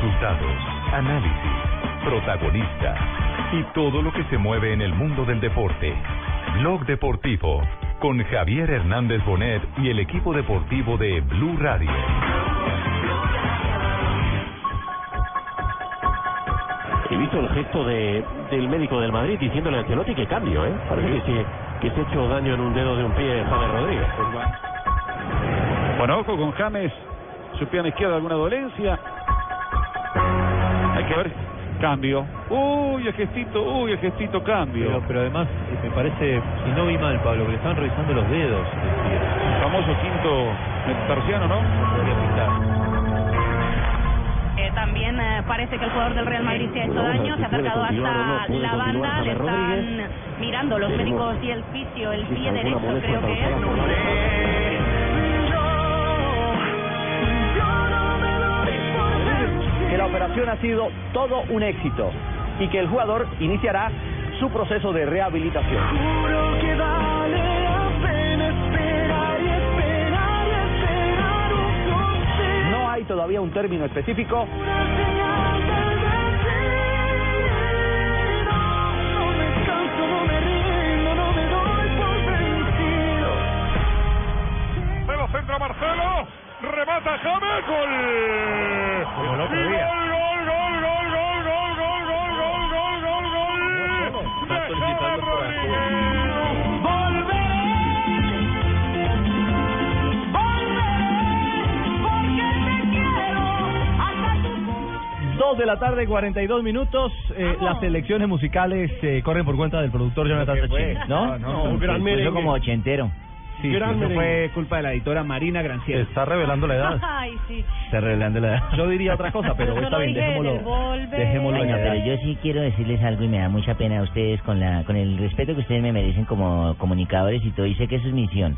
Resultados, análisis, protagonistas y todo lo que se mueve en el mundo del deporte. Blog Deportivo con Javier Hernández Bonet y el equipo deportivo de Blue Radio. He visto el gesto de, del médico del Madrid diciéndole a Ancelotti que cambio, ¿eh? Parece que, se, que se ha hecho daño en un dedo de un pie James Rodríguez. Bueno, ojo con James, su pierna izquierda, alguna dolencia. Ver, cambio. Uy, el gestito, uy, el gestito, cambio. Pero, pero además, eh, me parece, si no vi mal, Pablo, que le estaban revisando los dedos. El famoso quinto metatarsiano, ¿no? Podría pintar. Eh, también eh, parece que el jugador del Real Madrid se ha hecho daño, se ha acercado hasta la banda, le están mirando los médicos y el fisio, el pie derecho creo que es. Operación ha sido todo un éxito y que el jugador iniciará su proceso de rehabilitación. No hay todavía un término específico. Marcelo centra Marcelo, remata James, gol. Como el otro día. Gol, gol, gol, gol, gol, gol, gol, gol, gol, gol, gol, gol. Está De solicitando Rodríguez. Dos de la tarde, 42 minutos. Eh, las selecciones musicales eh, corren por cuenta del productor Jonathan Sachin, ¿no? un gran merengue. como ochentero. Sí, Gran eso merengue. fue culpa de la editora Marina Granciera. Está revelando la edad. Ay, sí. Está revelando la edad. Yo diría otra cosa, pero Yo está bien, dejémoslo. Dejémoslo en pero yo sí quiero decirles algo y me da mucha pena a ustedes con la con el respeto que ustedes me merecen como comunicadores y todo, y sé que eso es misión.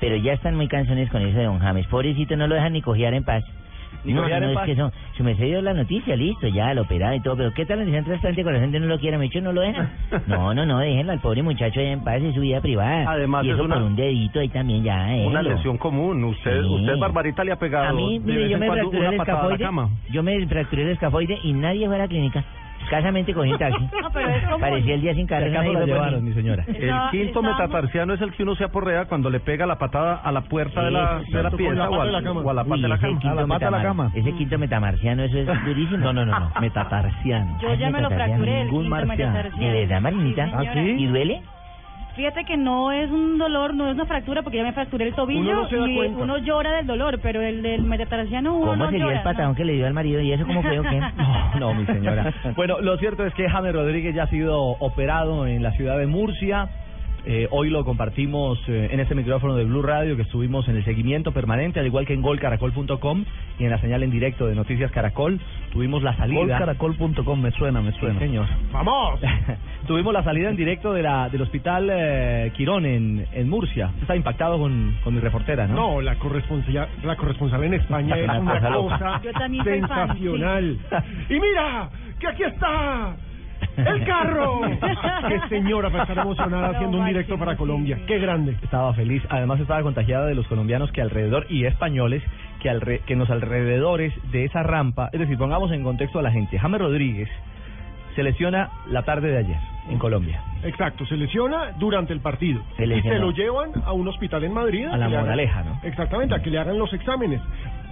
Pero ya están muy cansones con eso de Don James. Pobrecito, no lo dejan ni cojear en paz. No, no, en es que son, se me dio la noticia, listo, ya, lo operado y todo, pero ¿qué tal dicen trasplante con la gente no lo quiera? Me dicho, no lo dejan. No, no, no, déjenlo al pobre muchacho ahí en paz, es su vida privada. Además, y es eso una- por un dedito ahí también, ya, Una lesión común. Usted, Sí. usted Barbarita le ha pegado A mí, mire, yo en me cuando fracturé el escafoide. Yo me fracturé el escafoide y nadie fue a la clínica. Escasamente cogí un taxi. No, pero es como... Parecía el día sin Si carro. nadie la llevaron, mí. mi señora. El quinto estábamos- metatarsiano es el que uno se aporrea cuando le pega la patada a la puerta de la, de la pieza o, al- de la cama. o a la pata de la cama. quinto A la pata de la metamar- cama. Ese quinto metamarciano, eso es durísimo. No, no, no, no. Metatarsiano. Yo ya me lo Metatarsiano. fracturé, el Ningún quinto metatarsiano. ¿De verdad, Marinita? Sí. ¿Y duele? Fíjate que no es un dolor, no es una fractura porque ya me fracturé el tobillo Uno no se da y cuenta. uno llora del dolor, pero el del metatarsiano uno ¿Cómo no sería llora. el patadón que le dio al marido y eso cómo fue o qué? No, no, mi señora. Bueno, lo cierto es que James Rodríguez ya ha sido operado en la ciudad de Murcia. Eh, hoy lo compartimos eh, en este micrófono de Blue Radio que estuvimos en el seguimiento permanente, al igual que en golcaracol.com y en la señal en directo de Noticias Caracol. Tuvimos la salida. Golcaracol.com, me suena, me Sí, señor. ¡Vamos! Tuvimos la salida en directo de la, del hospital eh, Quirón en, en Murcia. Usted está impactado con, con mi reportera, ¿no? No, la corresponsal, la corresponsal en España es Una cosa Yo también soy fan, sensacional. Y mira, que aquí está el carro. Qué señora para estar emocionada haciendo un directo para. Colombia. Qué grande. Estaba feliz. Además estaba contagiada de los colombianos que alrededor y españoles que, alre- que en los alrededores de esa rampa, es decir, pongamos en contexto a la gente. James Rodríguez se lesiona la tarde de ayer en Colombia. Exacto, se lesiona durante el partido. Se y se lo llevan a un hospital en Madrid. A la hagan- Moraleja, ¿no? Exactamente, a que le hagan los exámenes.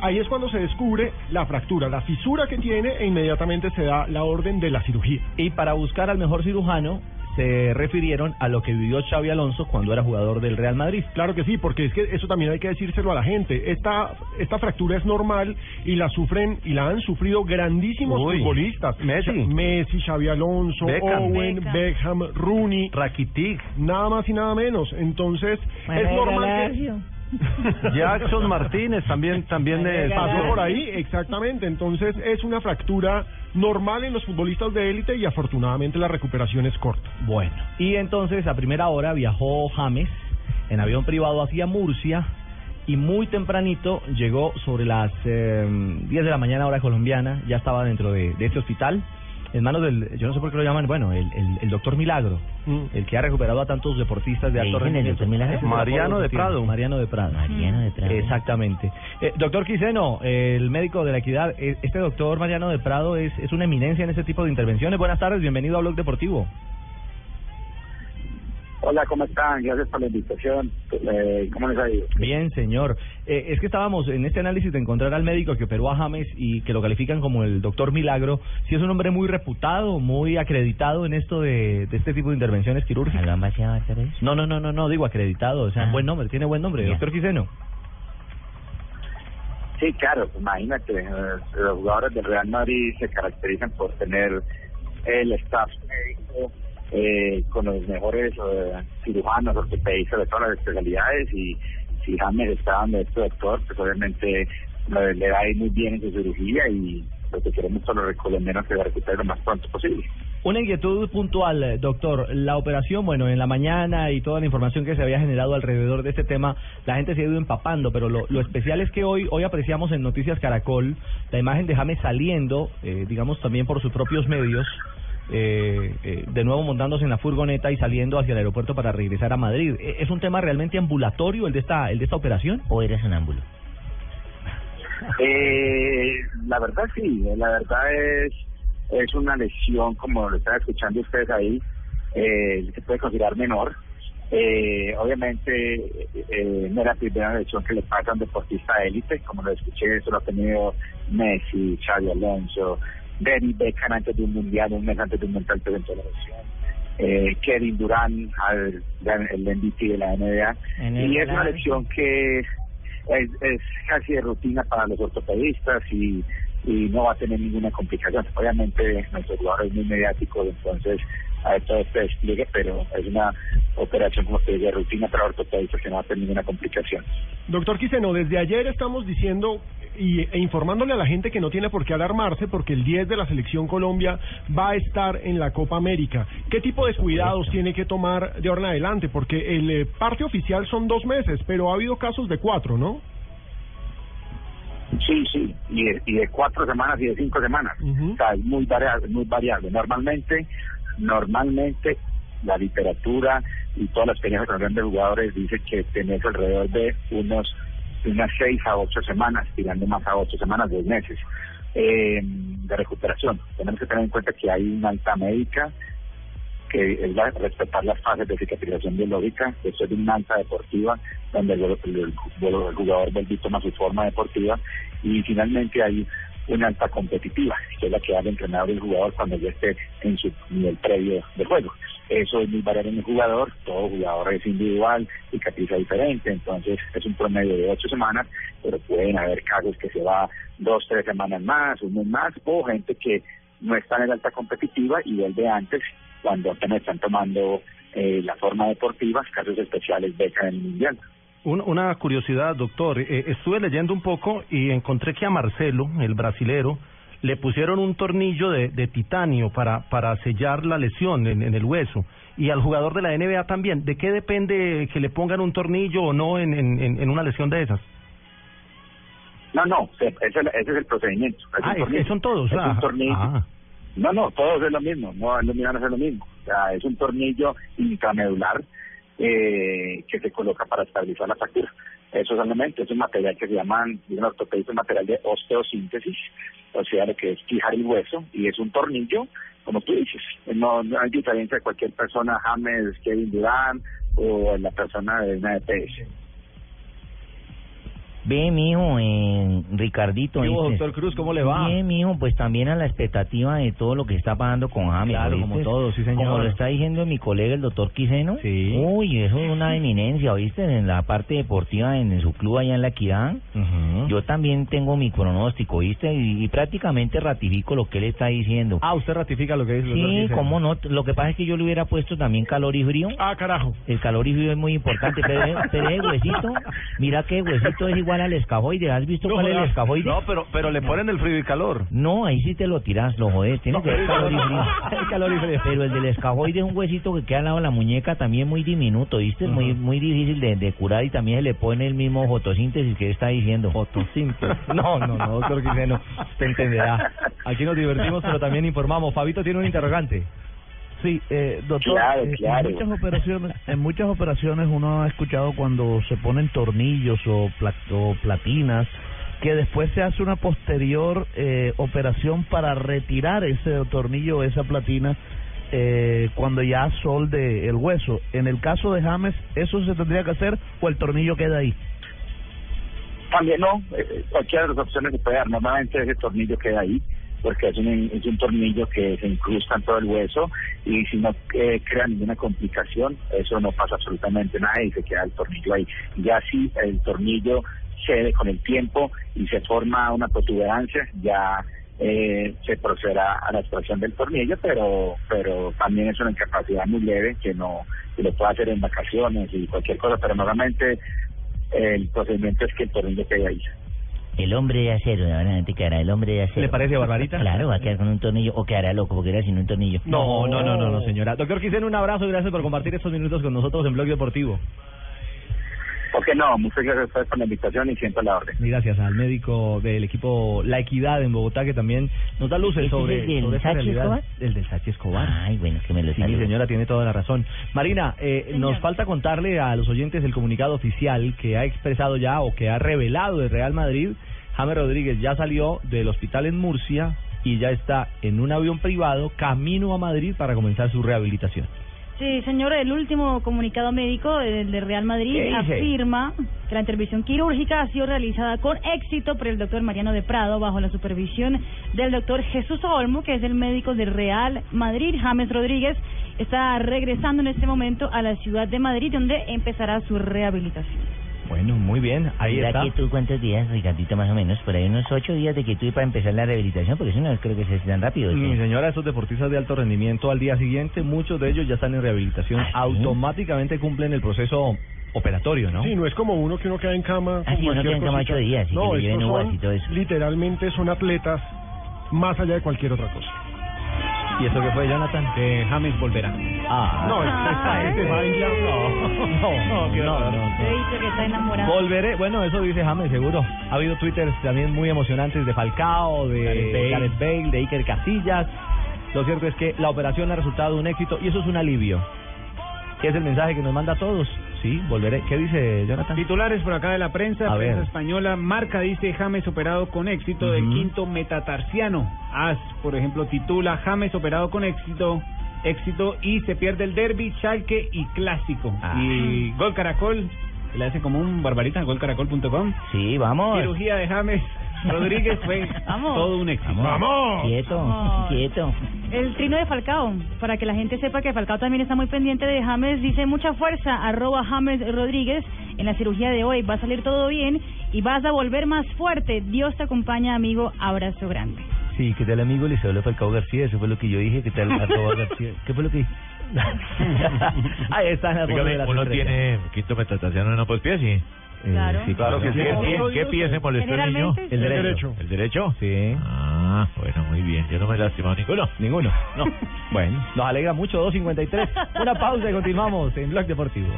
Ahí es cuando se descubre la fractura, la fisura que tiene e inmediatamente se da la orden de la cirugía. Y para buscar al mejor cirujano se refirieron a lo que vivió Xavi Alonso cuando era jugador del Real Madrid. Claro que sí, porque es que eso también hay que decírselo a la gente. Esta, esta fractura es normal y la sufren y la han sufrido grandísimos Uy, futbolistas. Messi. Messi, Xavi Alonso, Beckham. Owen, Beckham. Beckham, Rooney, Rakitic, nada más y nada menos. Entonces, es normal que... Jackson Martínez también también Manuel pasó por ahí, exactamente. Entonces es una fractura normal en los futbolistas de élite y afortunadamente la recuperación es corta. Bueno, y entonces a primera hora viajó James en avión privado hacia Murcia y muy tempranito llegó sobre las eh, 10 de la mañana hora colombiana, ya estaba dentro de, de este hospital. En manos del, yo no sé por qué lo llaman, bueno, el, el, el doctor Milagro, el que ha recuperado a tantos deportistas de ¿Le alto rendimiento. Mariano de Prado. Mariano de Prado. Mariano de Prado. Exactamente. Eh, doctor Quiseno, el médico de la equidad, eh, este doctor Mariano de Prado es, es una eminencia en este tipo de intervenciones. Buenas tardes, bienvenido a Blog Deportivo. Hola, ¿cómo están? Gracias por la invitación. Eh, ¿Cómo les ha ido? Bien, señor. Eh, es que estábamos en este análisis de encontrar al médico que operó a James y que lo califican como el doctor Milagro. Si es un hombre muy reputado, muy acreditado en esto de, de este tipo de intervenciones quirúrgicas. ¿Lo han vaciado harta vez? No, no, no, no, no, digo acreditado, o sea, Ah. buen nombre, tiene buen nombre, doctor Quiseno. Sí, claro, imagínate, eh, los jugadores del Real Madrid se caracterizan por tener el staff médico eh, con los mejores eh, cirujanos, ortopedistas de todas las especialidades y si James está dando este doctor, pues obviamente eh, le va muy bien en su cirugía y lo que queremos son los colombianos que se recupere lo más pronto posible. Una inquietud puntual, doctor. La operación, bueno, en la mañana y toda la información que se había generado alrededor de este tema, la gente se ha ido empapando, pero lo, lo especial es que hoy hoy apreciamos en Noticias Caracol la imagen de James saliendo, eh, digamos también por sus propios medios, eh, eh, de nuevo montándose en la furgoneta y saliendo hacia el aeropuerto para regresar a Madrid. Eh, ¿Es un tema realmente ambulatorio el de esta el de esta operación? ¿O eres sonámbulo? Eh, la verdad sí, la verdad es es una lesión, como lo están escuchando ustedes ahí, eh, se puede considerar menor. Eh, obviamente eh, no es la primera lesión que le pasa a un deportista élite, como lo escuché, eso lo ha tenido Messi, Xavi Alonso, David Beckham antes de un mundial, un mes antes de un mundial presentó la lesión. Eh, Kevin Durant, al, el MVP de la NBA, y es una lesión que es, es casi de rutina para los ortopedistas y, y no va a tener ninguna complicación. Obviamente nuestro jugador es muy mediático, entonces a todo este despliegue, pero es una operación como de rutina para ortopedistas que no va a tener ninguna complicación. Doctor Quiseno, desde ayer estamos diciendo y, e informándole a la gente que no tiene por qué alarmarse porque el 10 de la selección Colombia va a estar en la Copa América. ¿Qué tipo de cuidados tiene que tomar de ahora en adelante? Porque el eh, parte oficial son dos meses, pero ha habido casos de cuatro, ¿no? Sí, sí, y de, y de cuatro semanas y de cinco semanas. Ujú. O sea, es muy variable, muy variable. Normalmente, normalmente la literatura y toda la experiencia con grandes jugadores dice que tenés alrededor de unos unas seis a ocho semanas, tirando más a ocho semanas, dos meses eh, de recuperación. Tenemos que tener en cuenta que hay una alta médica que es la- respetar las fases de cicatrización biológica, eso es una alta deportiva, donde el, el- el- el jugador vuelve toma su forma deportiva, y finalmente hay una alta competitiva, que es la que va a entrenar el jugador cuando ya esté en su nivel previo de juego. Eso es muy variable en el jugador, todo jugador es individual, cicatriza diferente, entonces es un promedio de ocho semanas, pero pueden haber casos que se va dos, tres semanas más, un mes más, o gente que no está en la alta competitiva y vuelve antes cuando apenas están tomando eh, la forma deportiva, casos especiales beca en el mundial. Un- una curiosidad, doctor. Eh, estuve leyendo un poco y encontré que a Marcelo, el brasilero, le pusieron un tornillo de, de titanio para, para sellar la lesión en, en el hueso. Y al jugador de la NBA también. ¿De qué depende que le pongan un tornillo o no en, en, en- en una lesión de esas? No, no, se- ese, es el- ese es el procedimiento. Es un Ah, es- tornillo. son todos. Es ah, un tornillo. ah. No, no, todos es lo mismo, no, es lo mismo, no es lo mismo. O sea, es un tornillo intramedular eh, que se coloca para estabilizar la fractura. Eso solamente es un material que se llaman, un ortopedista, material de osteosíntesis, o sea, lo que es fijar el hueso, y es un tornillo, como tú dices. No, hay diferencia de cualquier persona, James, Kevin Durant, o la persona de una EPS. Ve, mijo, eh, Ricardito. ¿Qué hubo, ¿oíste? doctor Cruz? ¿Cómo le va? Bien, mijo, pues también a la expectativa de todo lo que está pasando con James. Claro, ¿oíste? como todo, sí, señor. Como lo está diciendo mi colega, el doctor Quiseno. Sí. Uy, eso es una eminencia, ¿oíste? En la parte deportiva, en, su club allá en La Equidad. Ujú. Yo también tengo mi pronóstico, ¿oíste? Y, y prácticamente ratifico lo que él está diciendo. Ah, usted ratifica lo que dice el doctor Sí, Quiseno. cómo no. Lo que pasa es que yo le hubiera puesto también calor y frío. Ah, carajo. El calor y frío es muy importante, pero, pero el huesito, mira que huesito es igual igual al escafoide. ¿Has visto cuál es el escafoide? No, pero, pero le ponen el frío y calor. No, ahí sí te lo tiras, lo jodes. Tiene que ver calor y frío. El calor y frío. Pero el del escafoide es un huesito que queda al lado de la muñeca también muy diminuto, ¿viste? Muy, muy difícil de, de curar y también se le pone el mismo fotosíntesis que está diciendo. Fotosíntesis. No, no, no, doctor Quiseno. Usted entenderá. Aquí nos divertimos, pero también informamos. Fabito tiene un interrogante. Sí, eh, doctor, Claro, eh, claro. en muchas operaciones, en muchas operaciones uno ha escuchado cuando se ponen tornillos o, pla- o platinas que después se hace una posterior eh, operación para retirar ese tornillo o esa platina eh, cuando ya solde el hueso. En el caso de James, ¿eso se tendría que hacer o el tornillo queda ahí? También no, eh, cualquiera de las opciones se puede dar. Normalmente ese tornillo queda ahí, porque es un, es un tornillo que se incrusta en todo el hueso y si no eh, crea ninguna complicación, eso no pasa absolutamente nada y se queda el tornillo ahí. Ya si el tornillo cede con el tiempo y se forma una protuberancia, ya eh, se procederá a la extracción del tornillo, pero pero también es una incapacidad muy leve que no que lo puede hacer en vacaciones y cualquier cosa, pero normalmente el procedimiento es que el tornillo quede ahí. El hombre de acero, realmente quedará el hombre de acero. ¿Le parece, Barbarita? Claro, va a quedar con un tornillo o quedará loco porque queda sin un tornillo. No, no, no, no, no, señora. Doctor Quiseno, un abrazo y gracias por compartir estos minutos con nosotros en Blog Deportivo. ¿Por qué no? Muchas gracias a ustedes por la invitación y siempre la orden. Y gracias al médico del equipo La Equidad en Bogotá que también nos da luces ¿Ese es sobre, el sobre realidad. Escobar? El del Sachi Escobar. Ay, bueno, que me lo Sí, señora, tiene toda la razón. Marina, eh, nos falta contarle a los oyentes el comunicado oficial que ha expresado ya o que ha revelado el Real Madrid. James Rodríguez ya salió del hospital en Murcia y ya está en un avión privado camino a Madrid para comenzar su rehabilitación. Sí, señor, el último comunicado médico del de Real Madrid afirma que la intervención quirúrgica ha sido realizada con éxito por el doctor Mariano de Prado bajo la supervisión del doctor Jesús Olmo, que es el médico del Real Madrid. James Rodríguez está regresando en este momento a la ciudad de Madrid, donde empezará su rehabilitación. Bueno, muy bien, ahí ¿Será está. que tú cuántos días, Ricardito, más o menos? Por ahí unos ocho días de que tú para empezar la rehabilitación, porque eso no creo que sea tan rápido. ¿sí? Mi señora, esos deportistas de alto rendimiento al día siguiente, muchos de ellos ya están en rehabilitación, ¿Ah, sí? automáticamente cumplen el proceso operatorio, ¿no? Sí, no es como uno que uno queda en cama. Ah, sí, uno queda en cama ocho días, y que no, le lleven son, y todo eso. literalmente son atletas más allá de cualquier otra cosa. ¿Y eso qué fue, Jonathan? Que James volverá. Ah, No, esta gente va en ya- no, no, no, no. He dicho que está enamorado. Volveré, bueno, eso dice James, seguro. Ha habido twitters también muy emocionantes de Falcao, de. Gareth Bale, de Iker Casillas. Lo cierto es que la operación ha resultado un éxito y eso es un alivio. ¿Qué es el mensaje que nos manda a todos? Sí, volveré. ¿Qué dice Jonathan? Titulares por acá de la prensa, A prensa ver. española, Marca dice James operado con éxito del Ujú. quinto metatarsiano. AS, por ejemplo, titula James operado con éxito, éxito y se pierde el derby, Schalke y Clásico. Ah. Y Gol Caracol, le hace como un barbarita, golcaracol.com. Sí, vamos. Cirugía de James Rodríguez fue Vamos. todo un éxito. ¡Vamos! Quieto, Vamos. quieto. El trino de Falcao, para que la gente sepa que Falcao también está muy pendiente de James, dice mucha fuerza, arroba James Rodríguez, en la cirugía de hoy va a salir todo bien y vas a volver más fuerte. Dios te acompaña, amigo, abrazo grande. Sí, ¿qué tal amigo? Les habla Falcao García, eso fue lo que yo dije, ¿qué tal arroba García? ¿Qué fue lo que dije? Ahí está en la de las uno tiene quinto metatarsiano en ambos pies, ¿sí? Claro. sí, Claro que sí. ¿Qué, pie- qué pie se molestó el niño? El derecho. ¿El derecho? Sí. Ah, bueno, muy bien. Yo no me he lastimado ninguno. Ninguno. No. Bueno, nos alegra mucho, 2.53. Una pausa y continuamos en Blog Deportivo.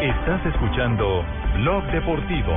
Estás escuchando Blog Deportivo.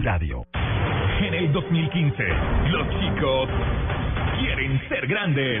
Radio. En el 2015, los chicos quieren ser grandes.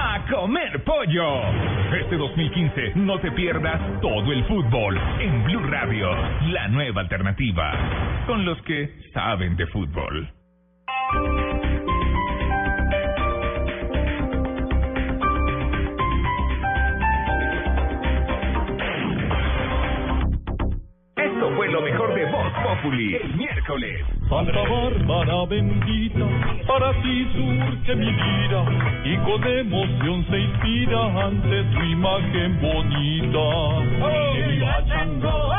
A comer pollo. Este 2015 no te pierdas todo el fútbol en Blue Radio, la nueva alternativa, con los que saben de fútbol. Esto fue lo mejor de Voz Populi el miércoles. Santa Bárbara bendita, para ti surge mi vida y con emoción se inspira ante tu imagen bonita. Que viva Chango,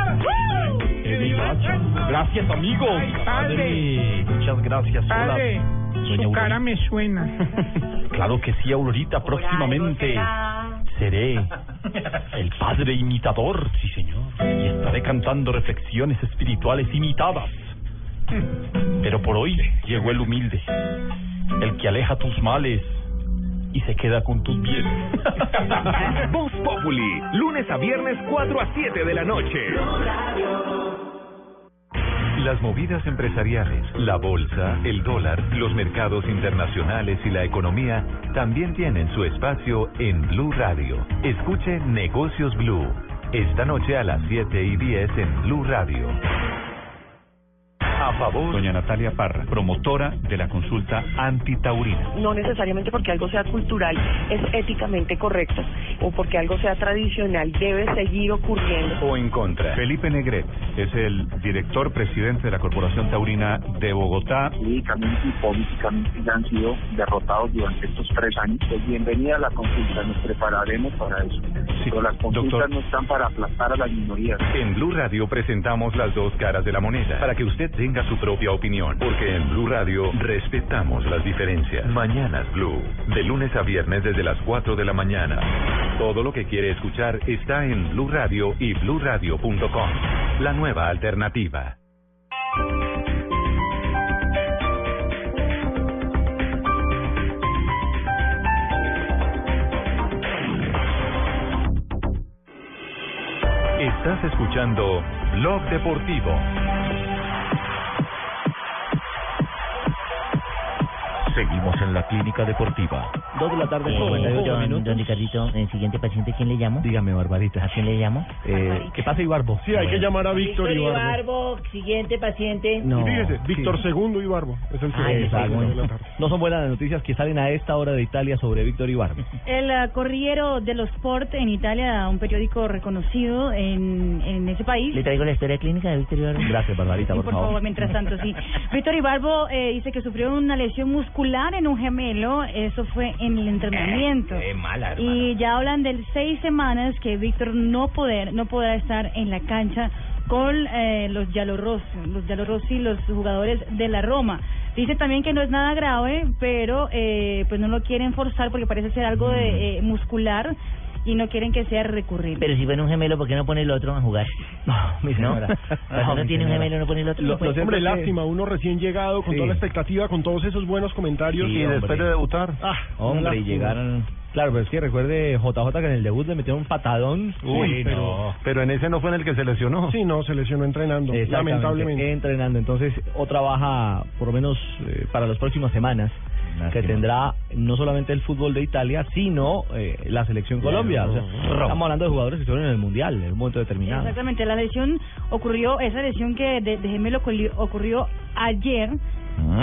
que viva Chango. Gracias amigos. Padre. Muchas gracias. Hola, Padre, doña su cara Aurorita. me suena. Claro que sí, Aurorita, próximamente seré el padre imitador, sí señor, y estaré cantando reflexiones espirituales imitadas. Pero por hoy llegó el humilde, el que aleja tus males y se queda con tus bienes. Voz Populi, lunes a viernes 4 a 7 de la noche. Las movidas empresariales, la bolsa, el dólar, los mercados internacionales y la economía también tienen su espacio en Blue Radio. Escuche Negocios Blue. Esta noche a las 7 y 10 en Blue Radio. A favor. Doña Natalia Parra, promotora de la consulta antitaurina. no necesariamente porque algo sea cultural es éticamente correcto o porque algo sea tradicional debe seguir ocurriendo. O en contra. Felipe Negret es el director presidente de la Corporación Taurina de Bogotá. Jurídicamente y políticamente ya han sido derrotados durante estos tres años. Pues bienvenida a la consulta, nos prepararemos para eso. Pero las consultas doctor. no están para aplastar a las minorías. En Blue Radio presentamos las dos caras de la moneda para que usted tenga su propia opinión, porque en Blue Radio respetamos las diferencias. Mañanas Blue, de lunes a viernes desde las 4 de la mañana. Todo lo que quiere escuchar está en Blue Radio y bluradio.com. La nueva alternativa. Estás escuchando Blog Deportivo. Seguimos en la clínica deportiva. Dos de la tarde, Eh, 58 don, minutos. don Ricardito, el siguiente paciente, ¿quién le llamo? Dígame, Barbarita. ¿A quién le llamo? Eh, ¿Qué pasa, Ibarbo? Sí, hay que llamar a Víctor Ibarbo. siguiente paciente. No. Fíjese, Víctor sí. Segundo Ibarbo. Es el segundo de la tarde. No son buenas las noticias que salen a esta hora de Italia sobre Víctor Ibarbo. El eh, Corriere dello Sport en Italia, un periódico reconocido en, en ese país. ¿Le traigo la historia clínica de Víctor Ibarbo? Gracias, Barbarita, por, por favor, mientras tanto, sí. Víctor Ibarbo eh, dice que sufrió una lesión muscular en un gemelo, eso fue en el entrenamiento. Eh, mala, y ya hablan de seis semanas que Víctor no poder, no podrá estar en la cancha con eh, los Giallorossi, los Giallorossi, los jugadores de la Roma. Dice también que no es nada grave, pero eh, pues no lo quieren forzar porque parece ser algo de eh, muscular y no quieren que sea recurrente. Pero si fuera un gemelo, ¿por qué no pone el otro a jugar? No, mi señora. Uno mi tiene un gemelo, no pone el otro. Lo- no puede. lo- hombre, lástima, uno recién llegado, con Sí. toda la expectativa, con todos esos buenos comentarios. Sí, Y después de debutar. Ah, Hombre, y llegaron... Claro, pero es que recuerde JJ que en el debut le metió un patadón. Uy, pero- Pero en ese no fue en el que se lesionó. Sí, no, se lesionó entrenando, Exactamente, lamentablemente. Entrenando. Entonces, otra baja, por lo menos eh, para las próximas semanas. Que tendrá no solamente el fútbol de Italia, sino eh, la selección Colombia. O sea, estamos hablando de jugadores que estuvieron en el Mundial en un momento determinado. Exactamente, la lesión ocurrió, esa lesión que de, de gemelo ocurrió- ayer,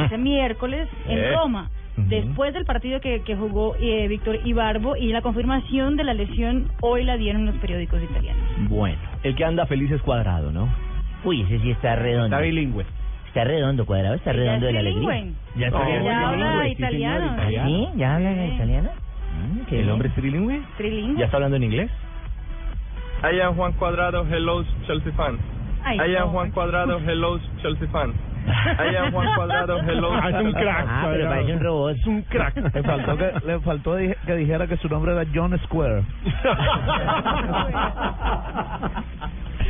ese miércoles, en Eh. Roma. Después del partido que, que jugó eh, Víctor Ibarbo y la confirmación de la lesión hoy la dieron los periódicos italianos. Bueno, el que anda feliz es cuadrado, ¿no? Uy, ese sí está redondo. Está bilingüe. Está redondo, cuadrado, está redondo de la alegría. Ya está bilingüe, Ya habla italiano. ¿Sí? ¿Ya habla italiano? Mm, ¿El bien. hombre es trilingüe? Trilingüe. ¿Ya está hablando en inglés? I am Juan Cuadrado, hello Chelsea fan. Ay, I am no. Juan Cuadrado, hello Chelsea fan. I am Juan Cuadrado, hello. Ah, es un crack. Ah, pero parece un robot. Es un crack. Le faltó que, le faltó que dijera que su nombre era John Square.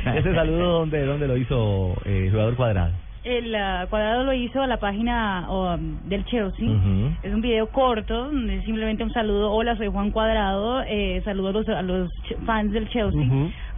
Ese saludo, ¿dónde, dónde lo hizo eh, jugador cuadrado? El ah, cuadrado lo hizo a la página um, del Chelsea. Es un video corto, donde es simplemente un saludo. Hola, soy Juan Cuadrado. Eh, saludo a los, a los fans del Chelsea.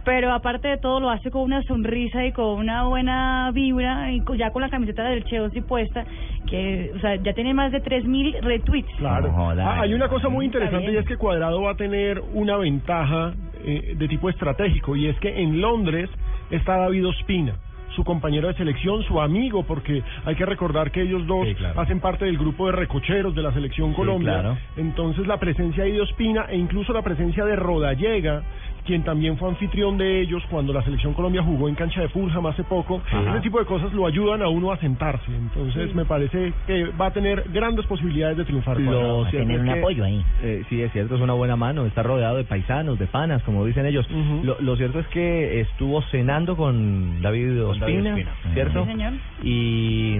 Pero aparte de todo, lo hace con una sonrisa y con una buena vibra. Y co- ya con la camiseta del Chelsea puesta, que o sea, ya tiene más de 3.000 retweets. Claro. Ah, hay una cosa muy interesante y es que Cuadrado va a tener una ventaja eh, de tipo estratégico y es que en Londres está David Ospina su compañero de selección, su amigo, porque hay que recordar que ellos dos Sí, claro. hacen parte del grupo de recocheros de la selección Colombia. claro. Entonces la presencia de Ospina e incluso la presencia de Rodallega, quien también fue anfitrión de ellos cuando la selección Colombia jugó en cancha de Fulham hace poco, Ajá. ese tipo de cosas lo ayudan a uno a sentarse. Entonces me parece que va a tener grandes posibilidades de triunfar. Lo cierto es que, eh, sí, es cierto, es una buena mano. Está rodeado de paisanos, de panas, como dicen ellos. Lo, lo cierto es que estuvo cenando con David Con David Ospina, Ospina. ¿cierto? Sí, señor. Y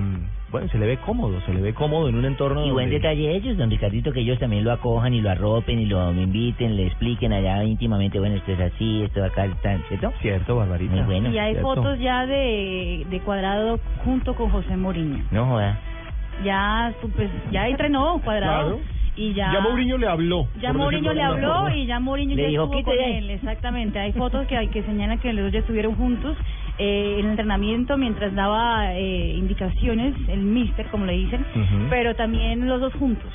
bueno, se le ve cómodo, se le ve cómodo en un entorno Y buen donde- detalle ellos, don Ricardito, que ellos también lo acojan y lo arropen y lo inviten, le expliquen allá íntimamente, bueno, esto es así, esto acá está, ¿cierto? Cierto, Barbarita. Muy bueno. y hay cierto. fotos ya de, de Cuadrado junto con José Mourinho. No joda. Ya, pues, ya entrenó Cuadrado. Claro. Y ya, Ya Mourinho le habló. Ya Mourinho le habló forma. y ya Mourinho Le ya dijo, estuvo "Quite con de ahí". él, exactamente. Hay fotos que, hay que señalan que los dos ya estuvieron juntos eh, en el entrenamiento mientras daba eh, indicaciones, el mister, como le dicen, pero también los dos juntos.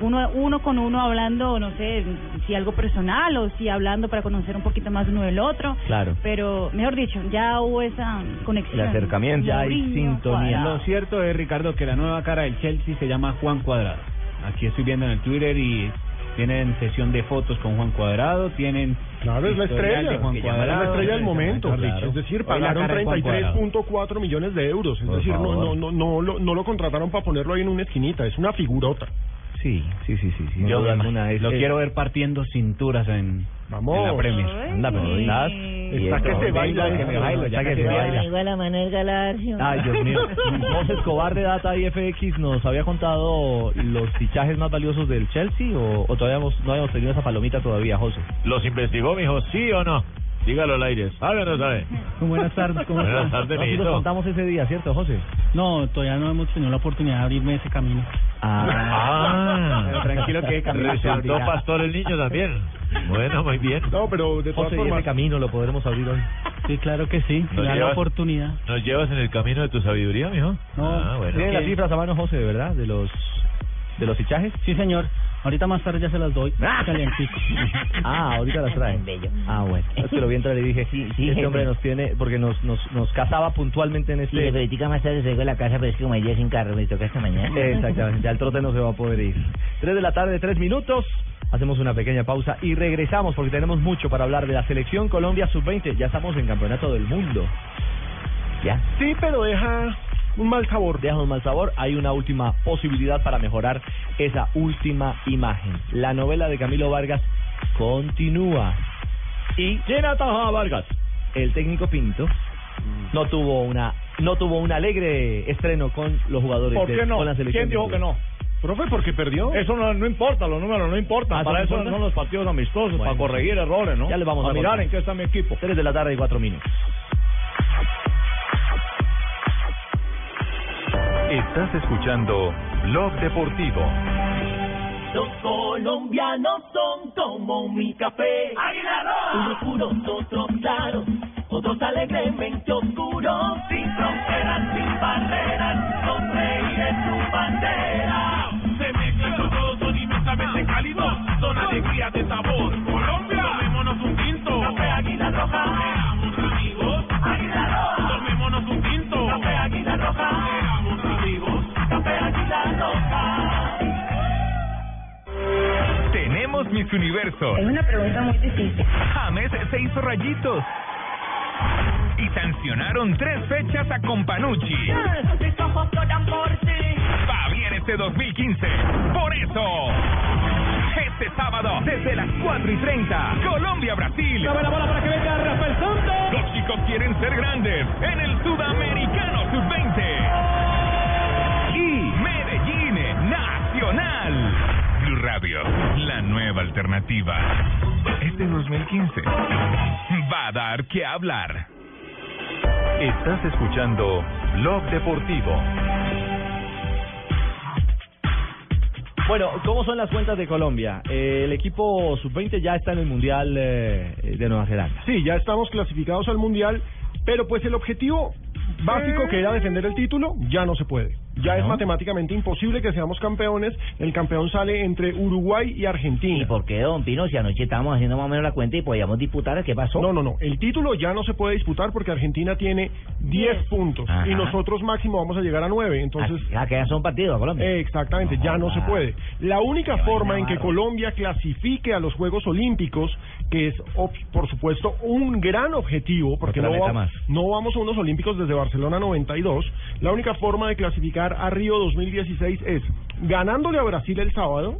Uno, uno con uno hablando, no sé, si algo personal o si hablando para conocer un poquito más uno del otro. Claro. Pero, mejor dicho, ya hubo esa conexión. El acercamiento, ya hay sintonía. Cuadrado. Lo cierto es, Ricardo, que la nueva cara del Chelsea se llama Juan Cuadrado. Aquí estoy viendo en el Twitter y tienen sesión de fotos con Juan Cuadrado, tienen... Claro, es la estrella. de Juan Es la Cuadrado. estrella del momento, Claro. Es decir, pagaron cara de Juan Cuadrado. 33.4 millones de euros. Es Por decir, no, no, no, no, lo, no lo contrataron para ponerlo ahí en una esquinita. Es una figurota. Sí, sí, sí, sí. sí. Yo No duda alguna, es- lo es- quiero ver partiendo cinturas en, Vamos. en la Premier. Anda, pero estás... Está que se baila, que me bailo, ya que se baila. Igual a Manuel Galarcio. Ay, Dios mío. José Escobar de Data y FX nos había contado los fichajes más valiosos del Chelsea o, o todavía hemos- no habíamos tenido esa palomita todavía, José. ¿Los investigó, mijo? ¿Sí o no? Dígalo al aire. ¿Sabe o no sabe? Buenas tardes, ¿cómo Buenas están? tardes, No, sí nos mijito. contamos ese día, ¿cierto, José? No, todavía no hemos tenido la oportunidad de abrirme ese camino. Ah, Pero tranquilo que camino se resultó abrirá. pastor el niño también. Bueno, muy bien. No, pero de todas José, y formas... ese camino lo podremos abrir hoy. Sí, claro que sí. ¿Nos Me da la llevas? oportunidad. ¿Nos llevas en el camino de tu sabiduría, mijo? No, Ah, bueno. ¿Tiene las cifras a mano, José, de verdad? De los, de los fichajes. Sí, señor. Ahorita más tarde ya se las doy. Calientico. Ah, ahorita las trae. Bello. Ah, bueno. Es que lo vi entrar y dije, Sí, sí, este jefe. hombre nos tiene, porque nos, nos, nos casaba puntualmente en Sí, este... pero ahorita más tarde salgo de la casa, pero es que como ella sin carro, me toca esta mañana. Exactamente, ya el trote no se va a poder ir. Tres de la tarde, tres minutos. Hacemos una pequeña pausa y regresamos porque tenemos mucho para hablar de la selección Colombia sub-20. Ya estamos en campeonato del mundo. Ya. Sí, pero deja un mal sabor. Deja un mal sabor. Hay una última posibilidad para mejorar esa última imagen. La novela de Camilo Vargas continúa. Y ¿quién ataja a Vargas? El técnico Pinto no tuvo una no tuvo un alegre estreno con los jugadores ¿Por de- qué no? con la selección. ¿Quién dijo que no? Profe, porque perdió. Eso no, no importa, los números no importan. Ah, para ¿eso importa? son los partidos amistosos, Bueno. para corregir errores, ¿no? Ya les vamos a mirar contar. en qué está mi equipo. 3 de la tarde y 4 minutos. Estás escuchando Blog Deportivo. Los colombianos son como mi café. Unos puros, otros claros, otros alegremente oscuros. Sin fronteras, sin barreras, con reyes su bandera. Tenemos Miss Universo. Es una pregunta muy difícil. James se hizo rayitos. Y sancionaron tres fechas a Companucci. Mis ojos lloran por ti. Va bien este 2015. Por eso, este sábado, desde las 4 y 30, Colombia-Brasil. Dame la bola para que venga Rafael Santos. Los chicos quieren ser grandes en el Sudamericano Sub-20. Y Medellín Nacional. Radio, la nueva alternativa. Este 2015 va a dar que hablar. Estás escuchando Blog Deportivo. Bueno, ¿cómo son las cuentas de Colombia? Eh, el equipo sub-20 ya está en el Mundial eh, de Nueva Zelanda. Sí, ya estamos clasificados al Mundial, pero pues el objetivo básico que era defender el título ya no se puede. Ya es matemáticamente imposible que seamos campeones. El campeón sale entre Uruguay y Argentina. ¿Y por qué, don Pino? Si anoche estábamos haciendo más o menos la cuenta y podíamos disputar, ¿qué pasó? No, no, no. El título ya no se puede disputar porque Argentina tiene 10 puntos Ajá. y nosotros máximo vamos a llegar a 9. Entonces, Ah, que ya son partidos a Colombia. Eh, Exactamente, ya no se puede. La única forma en que Colombia clasifique a los Juegos Olímpicos, que es, por supuesto, un gran objetivo, porque no, meta va- más. no vamos a unos Olímpicos desde Barcelona 92, la única forma de clasificar a Río 2016 es ganándole a Brasil el sábado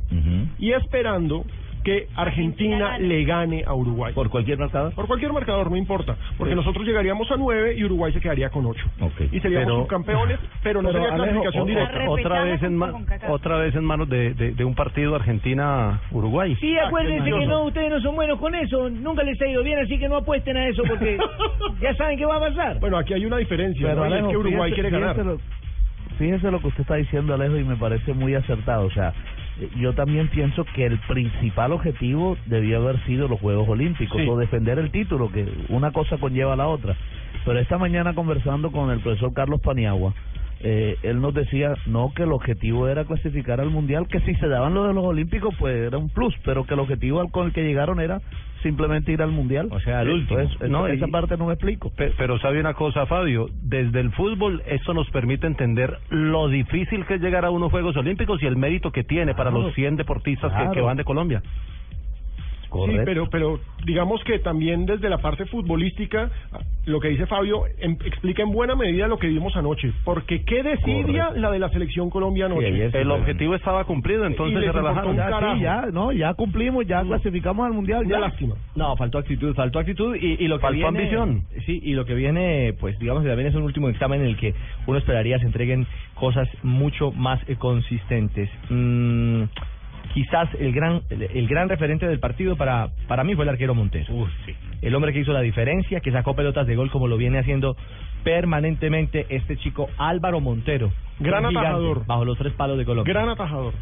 y esperando que Argentina le gane a Uruguay. ¿Por cualquier marcador? Por cualquier marcador, no importa. Porque nosotros llegaríamos a 9 y Uruguay se quedaría con 8. Y seríamos Pero- subcampeones, pero no Pero, sería Alejo, clasificación o- directa. otra vez en ma- otra vez en manos de, de, de un partido Argentina Uruguay. Sí, acuérdense que no, ustedes no son buenos con eso, nunca les ha ido bien, así que no apuesten a eso porque ya saben qué va a pasar. Bueno, aquí hay una diferencia, Pero ¿no? Es que Uruguay quiere ganar. lo, fíjese lo que usted está diciendo, Alejo, y me parece muy acertado. O sea, yo también pienso que el principal objetivo debió haber sido los Juegos Olímpicos Sí. o defender el título, que una cosa conlleva a la otra. Pero esta mañana conversando con el profesor Carlos Paniagua, eh, él nos decía no que el objetivo era clasificar al mundial, que si se daban lo de los olímpicos pues era un plus, pero que el objetivo al con el que llegaron era simplemente ir al mundial. O sea, al último. no, No, esa y- parte no me explico. Pe- Pero sabe una cosa, Fabio, desde el fútbol eso nos permite entender lo difícil que es llegar a unos Juegos Olímpicos y el mérito que tiene para los 100 deportistas que, van de Colombia. Sí, pero, pero digamos que también desde la parte futbolística, lo que dice Fabio em- explica en buena medida lo que vimos anoche. Porque qué desidia Correcto. la de la selección Colombia anoche. el objetivo estaba cumplido, entonces se relajaron. Ya, carajo. sí, ya, no, ya cumplimos, ya clasificamos al mundial. Una Ya. lástima. No, faltó actitud, faltó actitud y, y lo que Faltó viene... ambición. Sí, y lo que viene, pues digamos que también es un último examen en el que uno esperaría se entreguen cosas mucho más eh, consistentes. Mm, quizás el gran el, gran referente del partido para para mí fue el arquero Montero. El hombre que hizo la diferencia, que sacó pelotas de gol como lo viene haciendo permanentemente este chico Álvaro Montero. Gran atajador. Bajo los tres palos de Colombia. Gran atajador.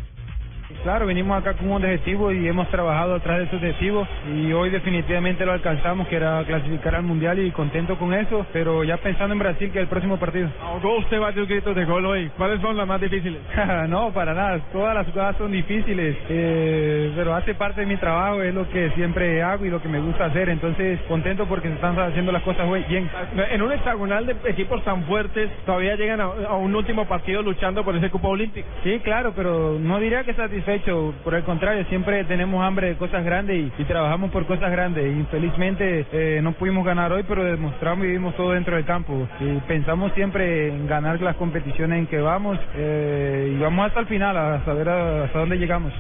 Claro, venimos acá con un objetivo y hemos trabajado atrás de ese objetivo y hoy definitivamente lo alcanzamos, que era clasificar al Mundial y contento con eso, pero ya pensando en Brasil, que es el próximo partido. Ahogó usted varios gritos de gol hoy. ¿Cuáles son las más difíciles? no, para nada, todas las jugadas son difíciles, eh, pero hace parte de mi trabajo, es lo que siempre hago y lo que me gusta hacer, entonces contento porque se están haciendo las cosas bien. En un hexagonal de equipos tan fuertes, todavía llegan a, a un último partido luchando por ese cupo olímpico. Sí, claro, pero no diría que satisfecho, por el contrario, siempre tenemos hambre de cosas grandes y, y trabajamos por cosas grandes. Infelizmente eh, no pudimos ganar hoy, pero demostramos y vimos todo dentro del campo. Y pensamos siempre en ganar las competiciones en que vamos eh, y vamos hasta el final, a saber a- hasta dónde llegamos.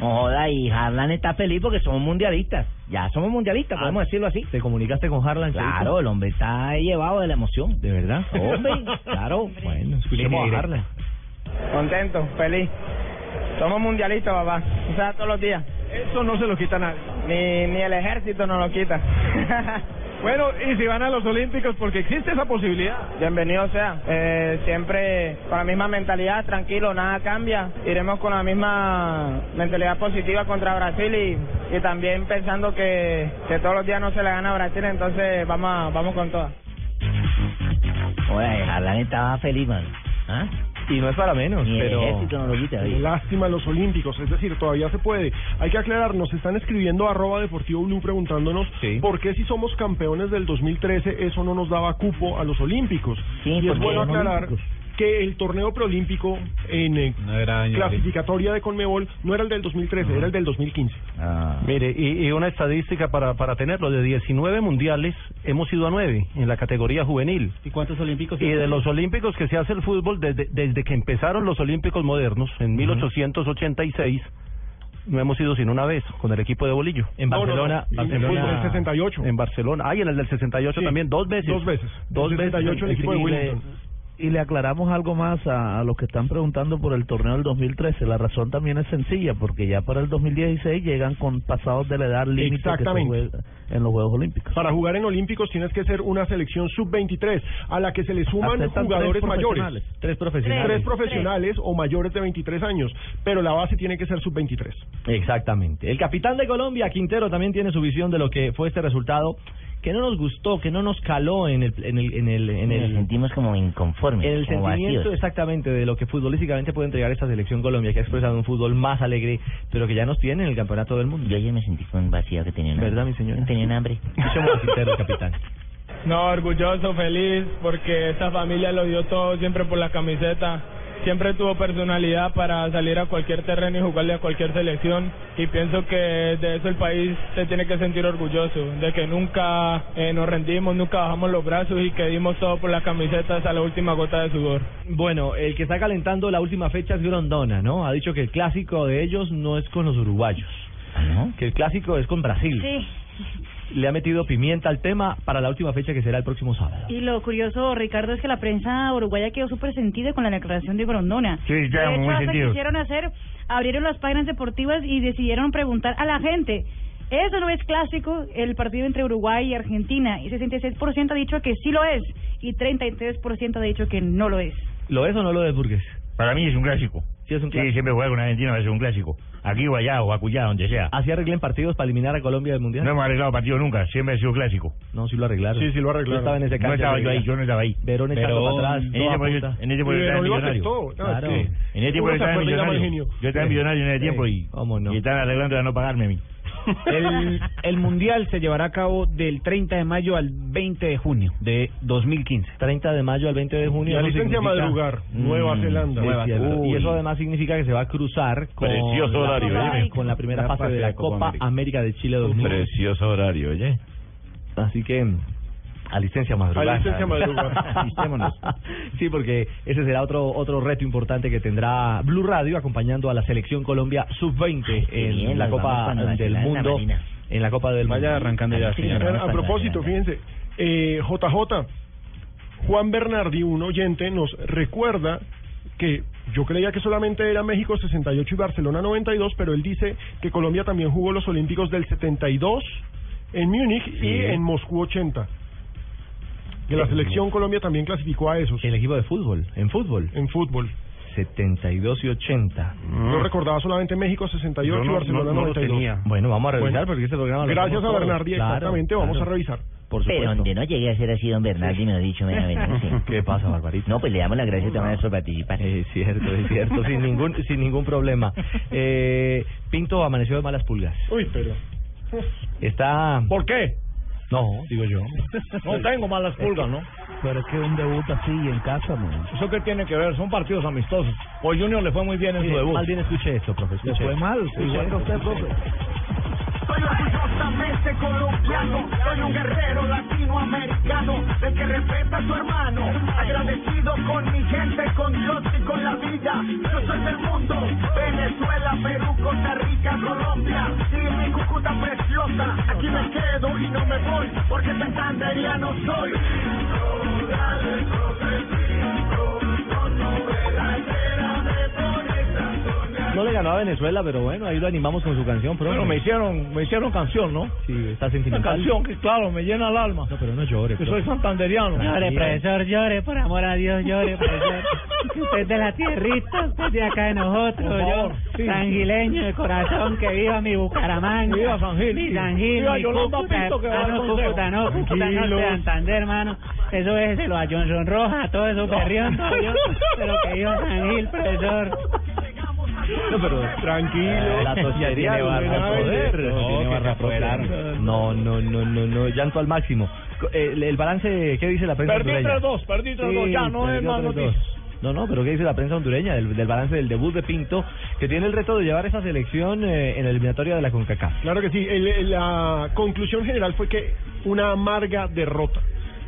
Joda, y Harlan está feliz porque somos mundialistas. Ya somos mundialistas, podemos decirlo así. ¿Te comunicaste con Harlan? Claro, el hombre está llevado de la emoción. ¿De verdad? Hombre, claro. Bueno, escuchemos a Harlan. Contento, feliz. Somos mundialistas, papá. O sea, todos los días. Eso no se lo quita nadie. Ni, ni el ejército nos lo quita. Bueno, y si van a los Olímpicos, porque existe esa posibilidad. Bienvenido sea. Eh, siempre con la misma mentalidad, tranquilo, nada cambia. Iremos con la misma mentalidad positiva contra Brasil y, y también pensando que, que todos los días no se le gana a Brasil, entonces vamos, a- vamos con todas. Oye, Harlan estaba feliz, man. ¿Ah? Y no es para menos, Ni pero... ejército no lo quita, oye. Lástima los olímpicos, es decir, todavía se puede. Hay que aclarar, nos están escribiendo arroba Deportivo Blue preguntándonos por qué si somos campeones del 2013 eso no nos daba cupo a los olímpicos. y es bueno aclarar olímpicos. Que el torneo preolímpico en eh, clasificatoria de Conmebol no era el del 2013, era el del 2015. Ah. Mire, y, y una estadística para, para tenerlo, de 19 mundiales hemos ido a 9 en la categoría juvenil. ¿Y cuántos olímpicos? Y de los olímpicos que se hace el fútbol, desde, desde que empezaron los olímpicos modernos, en 1886, no hemos ido sino una vez con el equipo de Bolillo. En No, no, no. Barcelona- En el Barcelona- del 68. En Barcelona. Ah, y en el del 68 Sí, también, dos veces. dos veces. Dos El veces. 68 el equipo de Willington. Y le aclaramos algo más a, a los que están preguntando por el torneo del 2013. La razón también es sencilla, porque ya para el 2016 llegan con pasados de la edad límite en los Juegos Olímpicos. Para jugar en Olímpicos tienes que ser una selección sub-23, a la que se le suman Aceptan jugadores tres mayores. profesionales. Tres profesionales. Tres profesionales o mayores de 23 años, pero la base tiene que ser sub-23. Exactamente. El capitán de Colombia, Quintero, también tiene su visión de lo que fue este resultado, que no nos gustó, que no nos caló en el... En el, en el, en Nos el sentimos como inconformes, En el como sentimiento vacíos. exactamente de lo que futbolísticamente puede entregar esta selección Colombia, que ha expresado un fútbol más alegre, pero que ya nos tiene en el campeonato del mundo. Yo ayer me sentí con vacío que tenía ¿Verdad, mi señora? Tenía un hambre. Quintero, capitán. No, orgulloso, feliz, porque esta familia lo dio todo siempre por la camiseta. Siempre tuvo personalidad para salir a cualquier terreno y jugarle a cualquier selección. Y pienso que de eso el país se tiene que sentir orgulloso, de que nunca eh, nos rendimos, nunca bajamos los brazos y que dimos todo por la camiseta hasta la última gota de sudor. Bueno, el que está calentando la última fecha es Grondona, ¿no? Ha dicho que el clásico de ellos no es con los uruguayos, que el clásico es con Brasil. Sí. Le ha metido pimienta al tema para la última fecha que será el próximo sábado. Y lo curioso, Ricardo, es que la prensa uruguaya quedó súper sentida con la declaración de Grondona. Sí, ya, de hecho, muy hasta sentido. quisieron hacer, abrieron las páginas deportivas y decidieron preguntar a la gente. Eso no es clásico, el partido entre Uruguay y Argentina. Y 66% ha dicho que sí lo es y 33% ha dicho que no lo es. ¿Lo es o no lo es, Burgues? Para mí es un clásico. Sí, es un clásico. siempre jugar con Argentina va a ser un clásico. Aquí o allá o acullá, donde sea. ¿Así arreglen partidos para eliminar a Colombia del Mundial? No hemos arreglado partido nunca, siempre ha sido clásico. No, sí lo arreglaron. Sí, sí lo arreglaron. Yo estaba en ese No cambio estaba yo ahí, regla. yo no estaba ahí. Verón echando para atrás. en ese tiempo, punta. en ese estaba millonario. No, Claro. En ese tiempo yo estaba millonario. Yo estaba en millonario en ese tiempo y, ¿Cómo no? y estaban arreglando de no pagarme a mí. El, el Mundial se llevará a cabo del 30 de mayo al 20 de junio de 2015. 30 de mayo al 20 de junio. La licencia significa- madrugar, Nueva Mm, Zelanda. es Nueva. Zelanda. Y eso además significa que se va a cruzar con, Precioso la, horario, oye. con la primera La fase de la Copa Copa América. América de Chile 2015. Precioso horario, oye. Así que a licencia madrugar. A licencia. Alistémonos. sí, porque ese será otro otro reto importante que tendrá Blue Radio acompañando a la selección Colombia sub-20 en bien, la Copa del Mundo. En la Copa del Vaya Mundo. arrancando ya, señora. A propósito, fíjense, eh, JJ, Juan Bernardi, un oyente, nos recuerda que yo creía que solamente era México 68 y Barcelona 92, pero él dice que Colombia también jugó los Olímpicos del 72 en Múnich Sí. y en Moscú 80. Que la Sí. selección Colombia también clasificó a esos. El equipo de fútbol, en fútbol. En fútbol. 72 y 80. Yo recordaba solamente México 68 Yo y no- Barcelona no- no lo 92. tenía. Bueno, vamos a revisar Bueno, porque este programa lo Gracias a. Bernardi, Claro, exactamente, vamos claro. a revisar. Por Pero supuesto. donde no llegué a ser así, don Bernardi me lo ha dicho, me venido, sí. ¿Qué pasa, Barbarita? No, pues le damos las gracias también por participar. Es cierto, es cierto, sin ningún sin ningún problema. Eh, Pinto amaneció de malas pulgas. Uy, pero... Está... ¿Por qué? No, digo yo. No tengo malas pulgas, ¿no? Pero es que un debut así en casa, no. ¿Eso qué tiene que ver? Son partidos amistosos. Pues Junior le fue muy bien en su Mire, debut. Más bien escuche esto, profe. Le fue mal, igual que usted, profe. Soy orgullosamente colombiano, soy un guerrero latinoamericano, del que respeta a su hermano, agradecido con mi gente, con Dios y con la vida. Yo soy del mundo, Venezuela, Perú, Costa Rica, Colombia, y mi Cúcuta preciosa, aquí me quedo y no me voy, porque santanderiano soy. No le ganó a Venezuela, pero bueno, ahí lo animamos con su canción, profe. Bueno, me hicieron, me hicieron canción, ¿no? Sí, está Una sentimental. canción que, claro, me llena el alma. No, pero no llore. Que profe. soy santanderiano. Llore, profesor, llore, por amor a Dios, llore, profesor. Usted es de la tierrita, usted es de acá de nosotros, yo, sí. sanguileño de corazón, que viva mi Bucaramanga. Viva San Gil. Mi San Gil, Viva mi Yolanda Cúcuta, Pinto, que va a ah, no. Cúcuta, no, Cúcuta no, Santander, hermano. Eso es lo a Johnson Roja, todo eso perrión, todo yo, de lo que dijo San Gil, profesor. No, pero tranquilo. La tosiería Tiene barra poder. tiene barra poder. No, no, no, no, no, llanto al máximo. El, el balance, ¿qué dice la prensa Perdí hondureña? 3-2, perdí 3-2, ya no es más 3-2. noticias. No, no, pero ¿qué dice la prensa hondureña del, del balance del debut de Pinto, que tiene el reto de llevar esa selección eh, en la eliminatoria de la CONCACAF? Claro que sí. El- la conclusión general fue que una amarga derrota.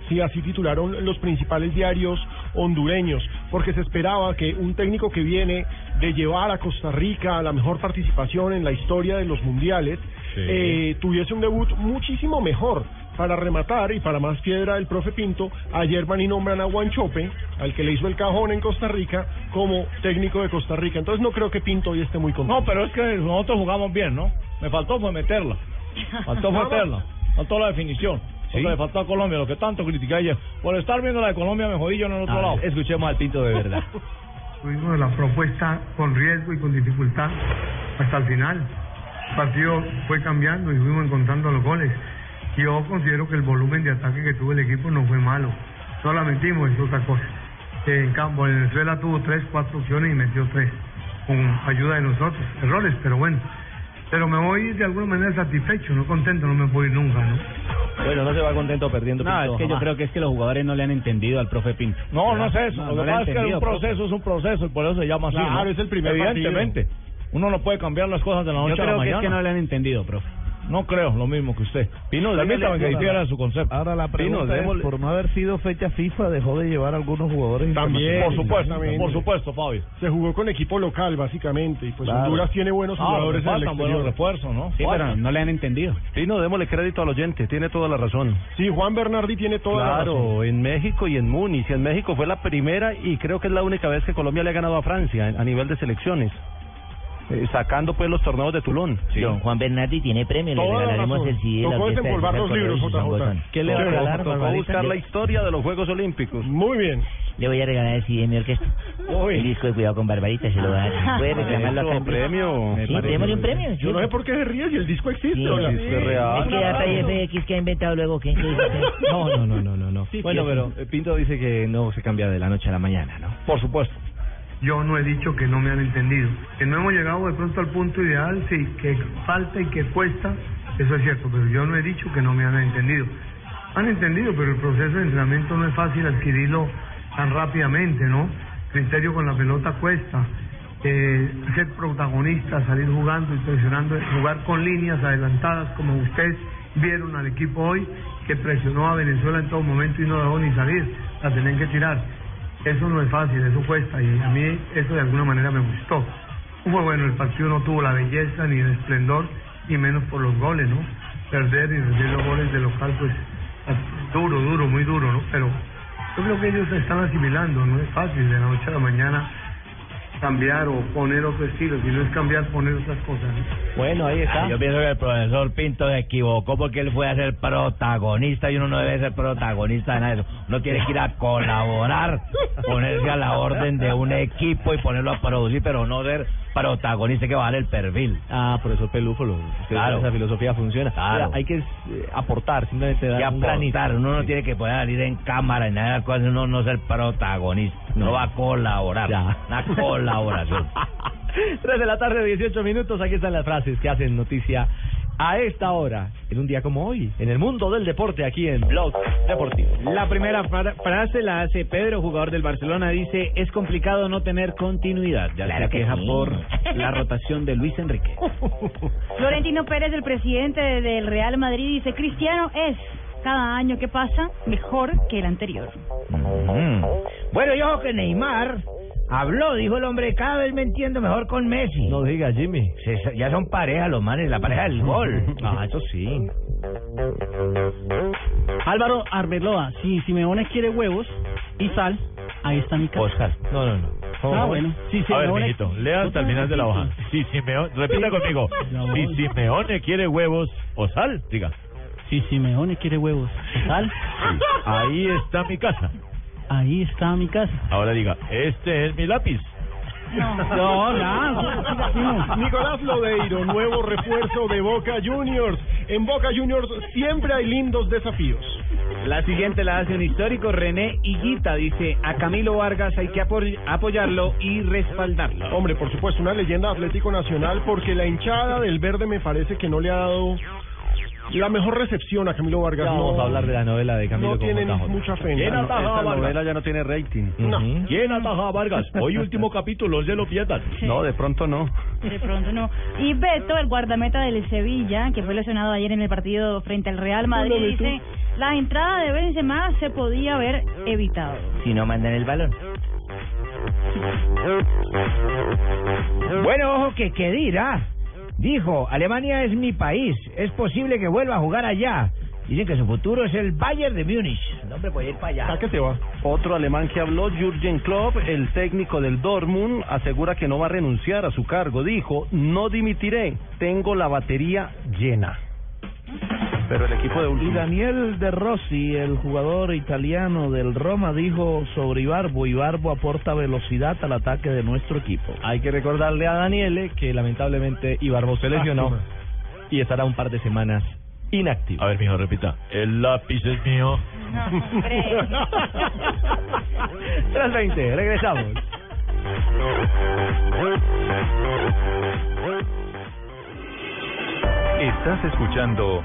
Sí, así titularon los principales diarios hondureños, porque se esperaba que un técnico que viene de llevar a Costa Rica a la mejor participación en la historia de los mundiales, eh, tuviese un debut muchísimo mejor. Para rematar y para más piedra el profe Pinto, ayer van y nombran a Guanchope, al que le hizo el cajón en Costa Rica, como técnico de Costa Rica. Entonces no creo que Pinto hoy esté muy contento. No, pero es que nosotros jugamos bien, ¿no? Me faltó fue meterla. Faltó fue meterla. Faltó la definición. Que le faltó a Colombia, lo que tanto critiqué ayer. Por estar viendo la de Colombia me jodí yo en el otro A lado. escuchemos al Pinto de verdad. Tuvimos la propuesta con riesgo y con dificultad hasta el final. El partido fue cambiando y fuimos encontrando los goles. Yo considero que el volumen de ataque que tuvo el equipo no fue malo. No la metimos, es otra cosa. En campo, Venezuela tuvo tres, cuatro opciones y metió tres, con ayuda de nosotros. Errores, pero bueno. Pero me voy de alguna manera satisfecho, no contento, no me puedo ir nunca, ¿no? Bueno, no se va contento perdiendo No, Pinto es que yo creo que es que los jugadores no le han entendido al profe Pinto. No, no es eso. No, lo no que pasa es que un proceso es un proceso y por eso se llama así. Claro, ¿no? es el primer Evidentemente. Uno no puede cambiar las cosas de la Yo noche a la creo que es mañana. que no le han entendido, profe. No creo lo mismo que usted. Pino, Permítame que hiciera su concepto. Ahora la pregunta Pino, es, démosle- por no haber sido fecha FIFA, dejó de llevar algunos jugadores También, Por supuesto, por supuesto, Fabio. Se jugó con equipo local, básicamente, y pues Claro. Honduras tiene buenos Ah, jugadores le en el buenos refuerzos, ¿no? Sí, pero no le han entendido. Pino, démosle crédito al oyente, tiene toda la razón. Sí, Juan Bernardi tiene toda la razón. Claro, en México y en Múnich. En México fue la primera y creo que es la única vez que Colombia le ha ganado a Francia a nivel de selecciones. Eh, sacando pues los torneos de Tulón. Don Juan Bernardi tiene premio, le Toda la regalaremos el CD Tocó desempolvar los libros, JJ. ¿Qué le va a regalar, Tocó buscar la historia de los Juegos Olímpicos. Muy bien. Le voy a regalar el CD de mi orquesta. El disco de Cuidado con Barbarita se lo va a dar. Puede reclamarlo acá. en- premio. Sí, démosle un premio. Yo no sé por qué se ríe si el disco existe. Sí, sí, es real. Es que Data FX que ha inventado luego, ¿quién No, no, no, no, no. no. Sí, bueno, sí, pero sí. eh, Pinto dice que no se cambia de la noche a la mañana, ¿no? Por supuesto. Yo no he dicho que no me han entendido. Que no hemos llegado de pronto al punto ideal, sí, que falta y que cuesta, eso es cierto, pero yo no he dicho que no me han entendido. Han entendido, pero el proceso de entrenamiento no es fácil adquirirlo tan rápidamente, ¿no? Criterio con la pelota cuesta. Eh, ser protagonista, salir jugando y presionando, jugar con líneas adelantadas como ustedes vieron al equipo hoy que presionó a Venezuela en todo momento y no dejó ni salir, la tenían que tirar. Eso no es fácil, eso cuesta y a mí eso de alguna manera me gustó. Fue bueno, el partido no tuvo la belleza ni el esplendor, y menos por los goles, ¿no? Perder y recibir los goles de local, pues duro, duro, muy duro, ¿no? Pero yo creo que ellos se están asimilando, no es fácil de la noche a la mañana cambiar o poner otro estilo, si no es cambiar, poner otras cosas. ¿no? Bueno, ahí está. Yo pienso que el profesor Pinto se equivocó porque él fue a ser protagonista y uno no debe ser protagonista de nada de eso. Uno tiene que ir a colaborar, ponerse a la orden de un equipo y ponerlo a producir, pero no ser protagonista que va a dar el perfil. Ah, profesor Pelúfolo. Claro. Esa filosofía funciona. Claro. Hay que eh, aportar, simplemente dar Y un granito. aportar, uno no tiene que poder salir en cámara y nada uno no ser protagonista, no va a colaborar, una colaboración. 3 de la tarde, 18 minutos. Aquí están las frases que hacen noticia a esta hora, en un día como hoy, en el mundo del deporte, aquí en Blog Deportivo. La primera fra- frase la hace Pedro, jugador del Barcelona, dice, es complicado no tener continuidad. Ya Claro se que queja sí. por la rotación de Luis Enrique. Florentino Pérez, el presidente del Real Madrid, dice, Cristiano es, cada año que pasa, mejor que el anterior. Mm. Bueno, yo creo que Neymar habló, dijo el hombre, cada vez me entiendo mejor con Messi. No diga, Jimmy. Se- ya son pareja los manes, la pareja del gol. Ah, eso sí. Álvaro Arbeloa, si Simeone quiere huevos y sal, ahí está mi casa. Oscar. No, no, no. Ah, bueno. Si A ver, Simeone- mijito, lea hasta el final de la hoja. Si Simeone, repita conmigo. Si Simeone quiere huevos o sal, diga. Si Simeone quiere huevos y sal, Ahí está mi casa. Ahí está mi casa. Ahora diga, este es mi lápiz. No, no, Nicolás Lodeiro, nuevo refuerzo de Boca Juniors. en Boca Juniors siempre hay lindos desafíos. La siguiente la hace un histórico, René Higuita, dice, a Camilo Vargas hay que apoy- apoyarlo y respaldarlo. Hombre, por supuesto, una leyenda Atlético Nacional porque la hinchada del verde me parece que no le ha dado la mejor recepción a Camilo Vargas. Ya no, vamos a hablar de la novela de Camilo No tienen mucha fe en ¿Quién ella. ataja a Vargas? ya no tiene rating. No. ¿Quién ataja a Vargas? Hoy último capítulo, no se lo pierdan. No, de pronto no. De pronto no. Y Beto, el guardameta del Sevilla, que fue lesionado ayer en el partido frente al Real Madrid, Hola, dice, la entrada de Benzema se podía haber evitado. Si no mandan el balón. Bueno, ojo que qué dirá. Dijo, Alemania es mi país. Es posible que vuelva a jugar allá. Dicen que su futuro es el Bayern de Múnich. El hombre puede ir para allá. ¿A qué se va? Otro alemán que habló, Jürgen Klopp, el técnico del Dortmund, asegura que no va a renunciar a su cargo. Dijo, no dimitiré, tengo la batería llena. Pero el equipo de Y último. Daniel De Rossi, el jugador italiano del Roma, dijo sobre Ibarbo, Ibarbo aporta velocidad al ataque de nuestro equipo. Hay que recordarle a Daniele que lamentablemente Ibarbo se lesionó Lástima. y estará un par de semanas inactivo. A ver, mijo, repita. El lápiz es mío. Tras 20, regresamos. Estás escuchando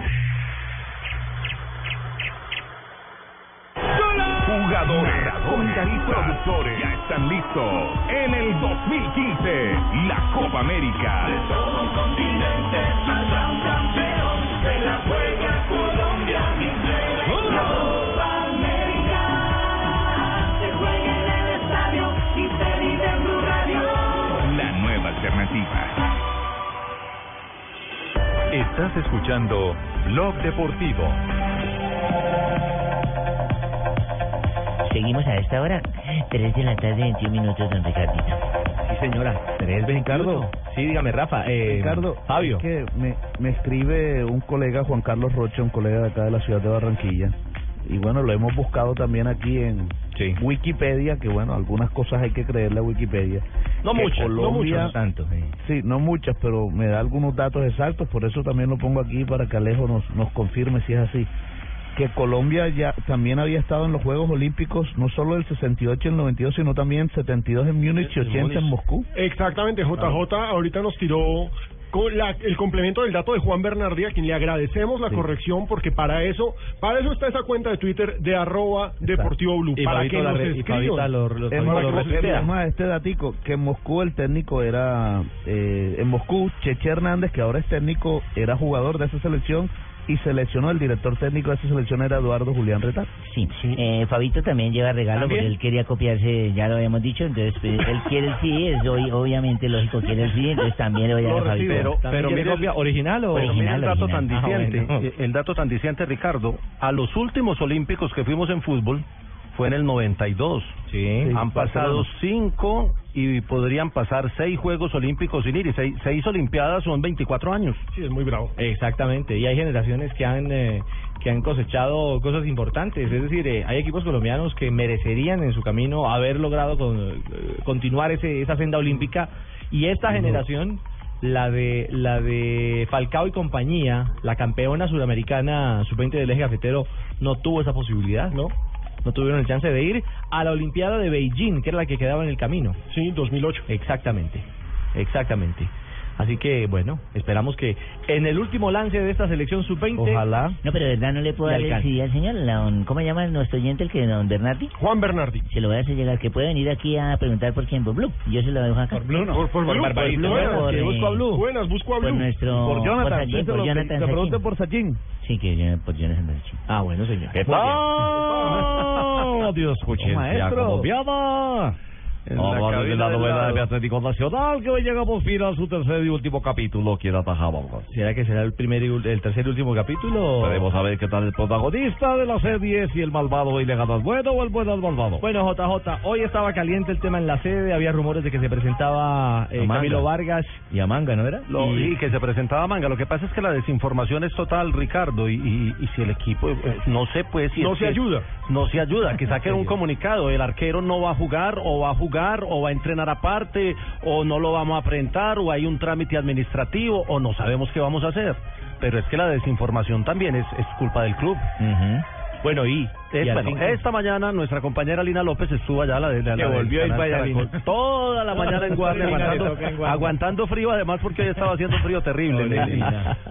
Jugadores, comentaristas, productores ya están listos en el 2015 la Copa América. todo un continente habrá un campeón de la juega Colombia mi. Copa América se juega en el estadio y se vive en Blue Radio. La nueva alternativa. Estás escuchando Blog Deportivo. Seguimos a esta hora, 3 de la tarde, 21 minutos, don Ricardito. Sí, señora. ¿Tenés, Ricardo? Sí, dígame, Rafa. Eh, Ricardo, Fabio. es que me, me escribe un colega, Juan Carlos Rocha, un colega de acá de la ciudad de Barranquilla. Y bueno, lo hemos buscado también aquí en Wikipedia, que bueno, algunas cosas hay que creerle a Wikipedia. No Que muchas, no muchas. Tanto, sí. Sí, no muchas, pero me da algunos datos exactos, por eso también lo pongo aquí para que Alejo nos, nos confirme si es así. Que Colombia ya también había estado en los Juegos Olímpicos, no solo el 68 y el 92, sino también 72 en Múnich y 80 en Moscú. Exactamente, JJ ahorita nos tiró con la- el complemento del dato de Juan Bernardi, a quien le agradecemos la corrección, porque para eso para eso está esa cuenta de Twitter de arroba Deportivo Blue, Y para que la nos re- escriban. Fabita lo- lo- Es más, más, este datico, que en Moscú el técnico era, eh, en Moscú, Cheche Hernández, que ahora es técnico, era jugador de esa selección y seleccionó el director técnico de esa selección era Eduardo Julián Retal. Sí, Eh, Fabito también lleva regalo ¿También? porque él quería copiarse, ya lo habíamos dicho, entonces pues, él quiere el sí, es hoy, obviamente lógico quiere el sí, entonces también le voy a dar a Fabito. Pero, pero mire, original o pero mire el dato original. tan Ah, diciente, bueno. el dato tan diciente, Ricardo. A los últimos Olímpicos que fuimos en fútbol fue en el 92. Sí. Han pasado cinco y podrían pasar seis Juegos Olímpicos sin ir. Y seis, seis Olimpiadas son 24 años. Sí, es muy bravo. Exactamente, y hay generaciones que han eh, que han cosechado cosas importantes, es decir, eh, hay equipos colombianos que merecerían en su camino haber logrado con- eh, continuar ese, esa senda olímpica y esta generación la de la de Falcao y compañía, la campeona sudamericana sub-20 del eje cafetero no tuvo esa posibilidad, ¿no? No tuvieron el chance de ir a la Olimpiada de Beijing, que era la que quedaba en el camino. Sí, 2008. Exactamente, exactamente. Así que, bueno, esperamos que en el último lance de esta selección sub-20... Ojalá. No, pero de verdad no le puedo dar el sí al señor, don- ¿cómo llama nuestro oyente el que don Bernardi? Juan Bernardi. Se lo voy a hacer llegar, que puede venir aquí a preguntar por quién, por Blue. Yo se lo dejo acá. Por Blue no. Por- por Blue, Barbarito, por Blue, por, que eh, busco a Blue. Buenas, busco a Por Blue. nuestro... Por Jonathan, por Sachin, por Jonathan te pregunte Sachin. por Sachin. Sí, que yo, por Jonathan Sachin. Ah, bueno, señor. ¿Qué Muy bien. tal? Dios, escuchen, Maestro. Vamos a hablar de la novela de Atlético Nacional, que hoy llega por fin a su tercer y último capítulo. ¿Quién atajaba? ¿Será que será el primer y el tercer y último capítulo? Veremos a ver qué tal el protagonista de la serie, si el malvado y le gana al bueno o el bueno al malvado. Bueno, JJ, hoy estaba caliente el tema en la sede, había rumores de que se presentaba eh, A. Camilo Vargas. Y a Manga, ¿no era? Y- y que se presentaba Manga. Lo que pasa es que la desinformación es total, Ricardo, y, y, y si el equipo, eh, no sé pues si No se que- ayuda. No se ayuda, que saquen un comunicado, el arquero no va a jugar, o va a jugar, o va a entrenar aparte, o no lo vamos a presentar, o hay un trámite administrativo, o no sabemos qué vamos a hacer. Pero es que la desinformación también es, es culpa del club. Bueno, y, Es- y al bueno, fin- esta mañana nuestra compañera Lina López estuvo allá, la de la, Que la volvió Lina. toda la mañana en guardia, aguantando, frío, además porque hoy estaba haciendo frío terrible.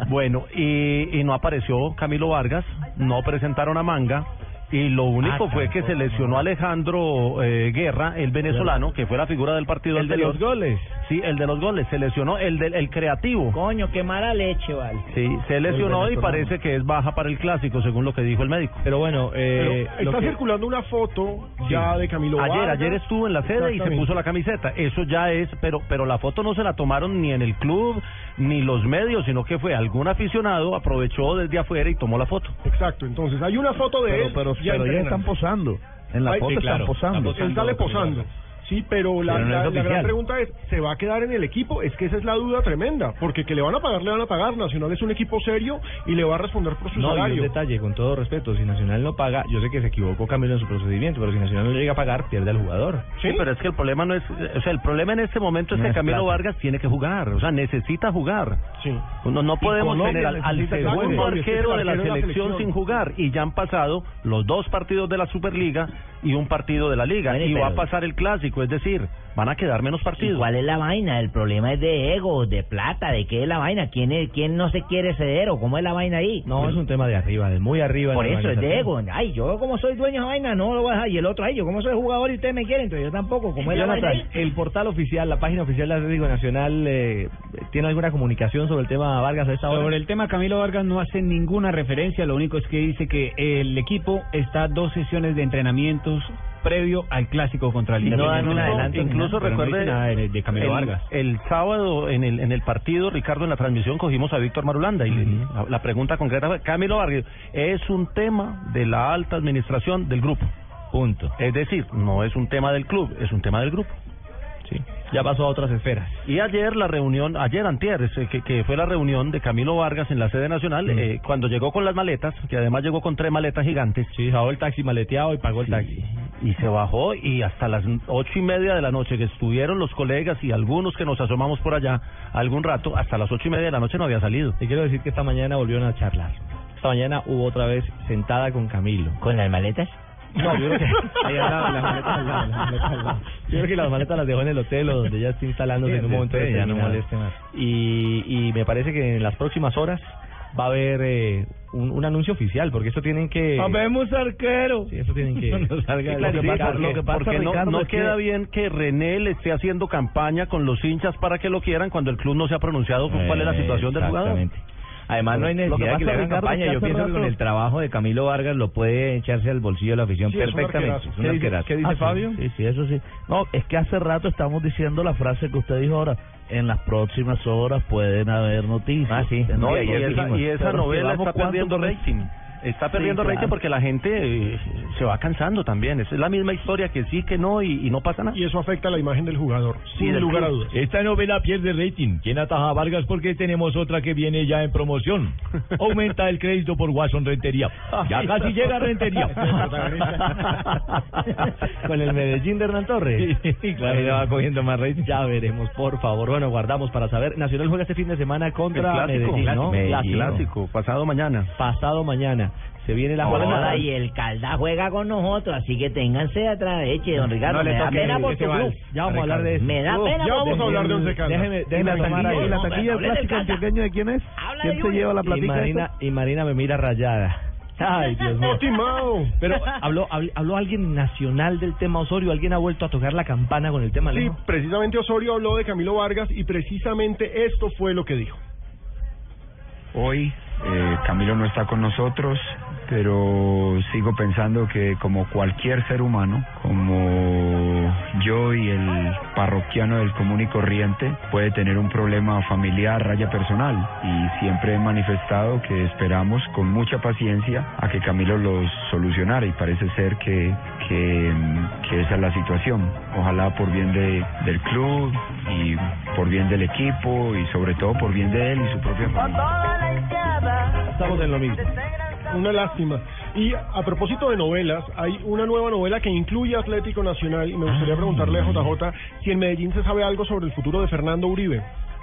Bueno, y, y no apareció Camilo Vargas, no presentaron a Manga. Y lo único Ah, fue que se lesionó Alejandro eh, Guerra, el venezolano, que fue la figura del partido El de los goles. Sí, el de los goles. Se lesionó el del el creativo. Coño, qué mala leche, vale. Sí, se lesionó y parece que es baja para el clásico, según lo que dijo el médico. Pero bueno, eh, Pero está circulando una foto ya de Camilo Ayer, Vargas. ayer estuvo en la sede y se puso la camiseta. Eso ya es, pero pero la foto no se la tomaron ni en el club ni los medios, sino que fue algún aficionado aprovechó desde afuera y tomó la foto. Exacto, entonces hay una foto de Pero, él. pero, ya pero ya están posando. En la Ay, foto sí, claro, están posando. Él sale posando. Sí, pero la, Pero no la- la gran pregunta es, ¿se va a quedar en el equipo? Es que esa es la duda tremenda, porque que le van a pagar, le van a pagar. Nacional es un equipo serio y le va a responder por su No, salario. detalle, con todo respeto, si Nacional no paga, yo sé que se equivocó Camilo en su procedimiento, pero si Nacional no le llega a pagar, pierde al jugador. Sí, pero es que el problema no es, o sea, el problema en este momento es No que es Camilo plata. Vargas tiene que jugar, o sea, necesita jugar. Sí. No, no podemos Colombia tener al, al segundo arquero de la de la selección selección. sin jugar y ya han pasado los dos partidos de la Superliga y un partido de la Liga Bueno, y va a pasar el clásico, es decir, van a quedar menos ¿Y partidos. cuál es la vaina? El problema es de ego, de plata, de qué es la vaina, quién es, quién no se quiere ceder o cómo es la vaina ahí. No, es un tema de arriba, de muy arriba. Por eso es de ego. Ay, yo como soy dueño de vaina no lo voy a dejar. Y el otro, ay, yo como soy jugador y ustedes me quieren, entonces yo tampoco. ¿Cómo es la vaina ahí? el portal oficial, la página oficial del Atlético Nacional, eh, ¿tiene alguna comunicación sobre el tema Vargas a esta hora? Sobre el tema Camilo Vargas no hace ninguna referencia, lo único es que dice que el equipo está a dos sesiones de previo al clásico contra el no dan Independiente. un adelanto ni Incluso no recuerde de, de Camilo el, Vargas. El sábado en el, en el partido, Ricardo, en la transmisión cogimos a Víctor Marulanda y la, la pregunta concreta fue, Camilo Vargas, es un tema de la alta administración del grupo. Punto. Es decir, no es un tema del club, es un tema del grupo. Sí. Ya pasó a otras esferas. Y ayer la reunión, ayer antier, ese, que, que fue la reunión de Camilo Vargas en la sede nacional, eh, cuando llegó con las maletas, que además llegó con tres maletas gigantes. Sí, dejó el taxi maleteado y pagó el taxi. Y se bajó y hasta las ocho y media de la noche que estuvieron los colegas y algunos que nos asomamos por allá algún rato, hasta las ocho y media de la noche no había salido. Y quiero decir que esta mañana volvieron a charlar. Esta mañana hubo otra vez sentada con Camilo. ¿Con las maletas? No, yo creo que ahí al lado, las maletas al lado, las maletas al lado. Yo creo que las maletas las dejó en el hotel o donde ya está instalándose en un momento Sí, ya no moleste más. Y, y me parece que en las próximas horas va a haber eh, un, un anuncio oficial, porque esto tienen que... Habemos arquero. Sí, eso tienen que... No salga que de la clarificar, boca. lo que pasa, porque no, Ricardo, no es que- queda bien que René le esté haciendo campaña con los hinchas para que lo quieran cuando el club no se ha pronunciado con cuál es la situación del jugador. Además, no hay necesidad de que le hagan campaña. que Yo pienso que con rato- el trabajo de Camilo Vargas lo puede echarse al bolsillo de la afición Sí, perfectamente. Es ¿Qué dice- qué dice Ah. Fabio? Sí, sí, eso sí. No, es que hace rato estamos diciendo la frase que usted dijo ahora. En las próximas horas pueden haber noticias. Ah, sí. No, y, esa, y esa novela está perdiendo rating. Está perdiendo claro. rating porque la gente eh, se va cansando también. Es la misma historia que sí, que no y, y no pasa nada. Y eso afecta a la imagen del jugador, Sí, sin del lugar a dudas. Esta novela pierde rating. ¿Quién ataja a Vargas? Porque tenemos otra que viene ya en promoción. Aumenta el crédito por Watson Rentería. Ya casi llega Rentería. con el Medellín de Hernán Torres. Sí, claro. Ahí le va cogiendo más rating. Ya veremos, por favor. Bueno, guardamos para saber. Nacional juega este fin de semana contra El clásico, Medellín, ¿no? Medellín. Clásico, pasado mañana. Pasado mañana. Se viene la jornada. y el Calda juega con nosotros, así que ténganse atrás eche, don Ricardo. No le me da pena por tu club. Ya vamos a hablar de eso. Me da pena ya vamos a hablar de. Once Caldas. Déjeme, ¿Y déjeme la tomar taquilla, ahí. la taquilla del clásico antioqueño de quién es? ¿Quién se lleva la Y platica y Marina me mira rayada. Ay, Dios mío. Pero habló, habló, habló alguien nacional del tema Osorio, alguien ha vuelto a tocar la campana con el tema Sí, precisamente Osorio habló de Camilo Vargas y precisamente esto fue lo que dijo. Hoy eh, Camilo no está con nosotros, pero sigo pensando que como cualquier ser humano, como yo y el parroquiano del común y corriente, puede tener un problema familiar, raya personal, y siempre he manifestado que esperamos con mucha paciencia a que Camilo los solucionara y parece ser que, que, que esa es la situación. Ojalá por bien de, del club y por bien del equipo y sobre todo por bien de él y su propia familia. Estamos en lo mismo. Una lástima. Y a propósito de novelas, hay una nueva novela que incluye Atlético Nacional y me gustaría preguntarle a JJ si en Medellín se sabe algo sobre el futuro de Fernando Uribe.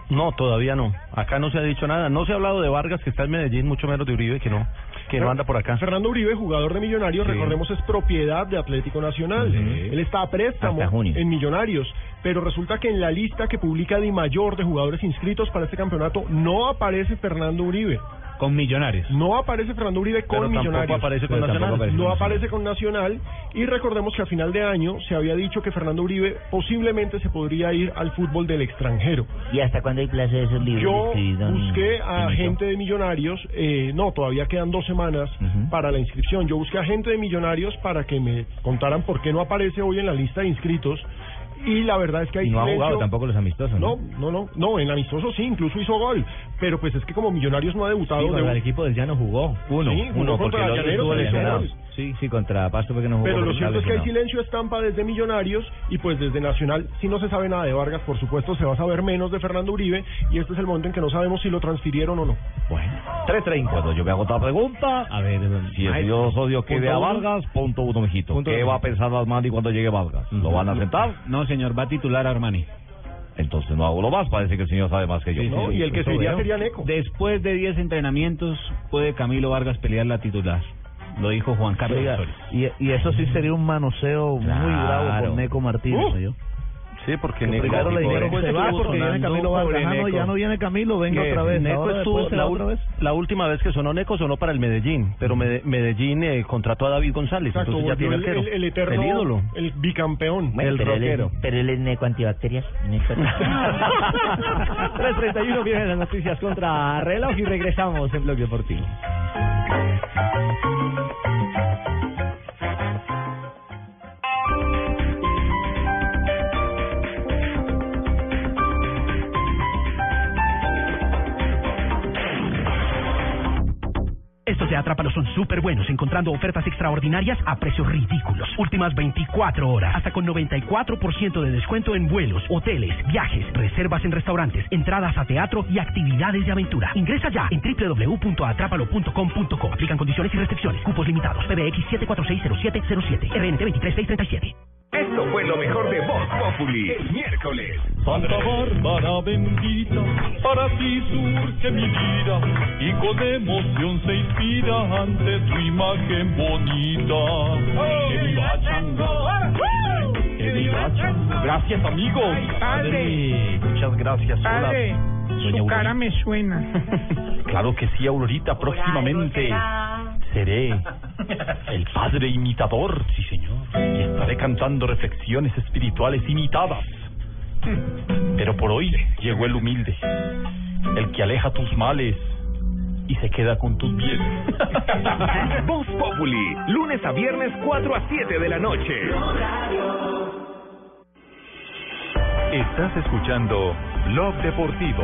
No, todavía no. Acá no se ha dicho nada. No se ha hablado de Vargas, que está en Medellín, mucho menos de Uribe, que no, que no anda por acá. Fernando Uribe, jugador de Millonarios, Sí. recordemos es propiedad de Atlético Nacional. Él está a préstamo en Millonarios, pero resulta que en la lista que publica Di Mayor de jugadores inscritos para este campeonato no aparece Fernando Uribe. Con Millonarios. No aparece Fernando Uribe con Pero Millonarios. aparece con Pero Nacional. aparece no aparece con Nacional. Y recordemos que a final de año se había dicho que Fernando Uribe posiblemente se podría ir al fútbol del extranjero. ¿Y hasta cuándo hay plazo de esos libros? Yo busqué a gente de Millonarios, eh, no, todavía quedan dos semanas para la inscripción. Yo busqué a gente de Millonarios para que me contaran por qué no aparece hoy en la lista de inscritos. Y la verdad es que hay Y no ha jugado tampoco los amistosos, ¿no? No, no, no, no, en amistoso sí, incluso hizo gol. Pero pues es que como Millonarios no ha debutado. Sí, de- contra el equipo del Llano jugó. Uno, Sí, uno, contra porque el otro estuvo pero lesionado. Sí, sí, contra Pasto porque no jugó. Pero lo cierto es que hay silencio estampa desde Millonarios y pues desde Nacional si no se sabe nada de Vargas, por supuesto se va a saber menos de Fernando Uribe y este es el momento en que no sabemos si lo transfirieron o no. Bueno, 3.30. Cuando yo me hago otra pregunta, a ver, si el Ay, señor Osorio punto quede a uno. Vargas, punto uno, mijito. Punto ¿Qué uno. va a pensar Armani cuando llegue Vargas? ¿Lo van a sentar? No, señor, va a titular Armani. Entonces no hago lo más, parece que el señor sabe más que yo. Sí, sí, sí, eso veo. Después de 10 entrenamientos, puede Camilo Vargas pelear la titular. Lo dijo Juan Carlos y, y eso sí sería un manoseo muy bravo Claro. por Neco Martínez, Uh. yo. Sí, porque Que Neco- le dijeron se va porque viene Camilo Vargas. Ah, no, ya no viene Camilo, venga otra vez. Neco estuvo la, otra vez. la última vez que sonó Neco sonó para el Medellín, pero Mede- Medellín eh, contrató a David González, Exacto, entonces ya tiene el, arquero. el- el eterno, el ídolo. el bicampeón. Bueno, pero, él es, pero él es neco antibacterias. Neco- 3.31 vienen las noticias contra reloj y regresamos en Blog Deportivo. Estos de Atrápalo son súper buenos, encontrando ofertas extraordinarias a precios ridículos. Últimas 24 horas, hasta con 94% de descuento en vuelos, hoteles, viajes, reservas en restaurantes, entradas a teatro y actividades de aventura. Ingresa ya en www.atrápalo.com.co. Aplican condiciones y restricciones. Cupos limitados. PBX 7460707. RNT 23637. Esto fue lo mejor de Voz Populi. El miércoles. Santa Bárbara bendita, para ti surge mi vida y con emoción se inspira ante tu imagen bonita. ¡Que viva Chango! ¡Que viva Chango! Gracias, amigos. padre. Muchas gracias. Padre, su cara me suena. Claro que sí, Aurorita. Próximamente seré el padre imitador, sí, señor. Y estaré cantando reflexiones espirituales imitadas. Pero por hoy llegó el humilde, el que aleja tus males y se queda con tus bienes. Voz Populi, lunes a viernes 4 a 7 de la noche. Estás escuchando Blog Deportivo.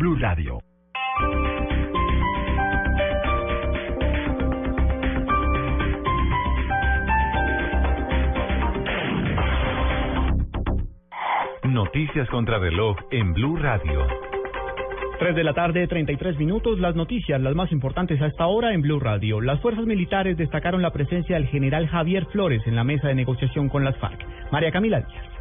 Blue Radio. Noticias contra reloj en Blue Radio. 3 de la tarde, 33 minutos. Las noticias, las más importantes a esta hora en Blue Radio. Las fuerzas militares destacaron la presencia del general Javier Flores en la mesa de negociación con las FARC. María Camila Díaz.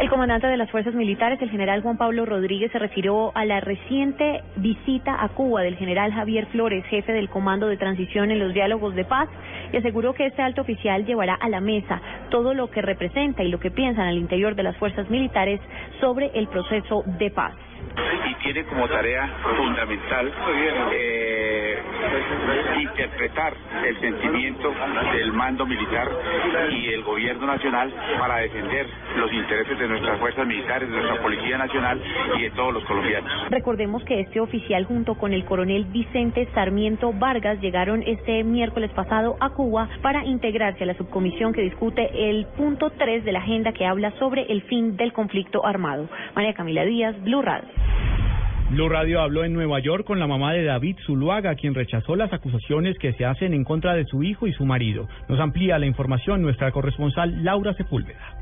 El comandante de las fuerzas militares, el general Juan Pablo Rodríguez, se refirió a la reciente visita a Cuba del general Javier Flores, jefe del Comando de Transición en los diálogos de paz, y aseguró que este alto oficial llevará a la mesa todo lo que representa y lo que piensan al interior de las fuerzas militares sobre el proceso de paz. Y tiene como tarea fundamental eh, interpretar el sentimiento del mando militar y el gobierno nacional para defender los intereses de nuestras fuerzas militares, de nuestra Policía Nacional y de todos los colombianos. Recordemos que este oficial junto con el coronel Vicente Sarmiento Vargas llegaron este miércoles pasado a Cuba para integrarse a la subcomisión que discute el punto 3 de la agenda que habla sobre el fin del conflicto armado. María Camila Díaz, Blue Radio. Blue Radio habló en Nueva York con la mamá de David Zuluaga, quien rechazó las acusaciones que se hacen en contra de su hijo y su marido. Nos amplía la información nuestra corresponsal Laura Sepúlveda.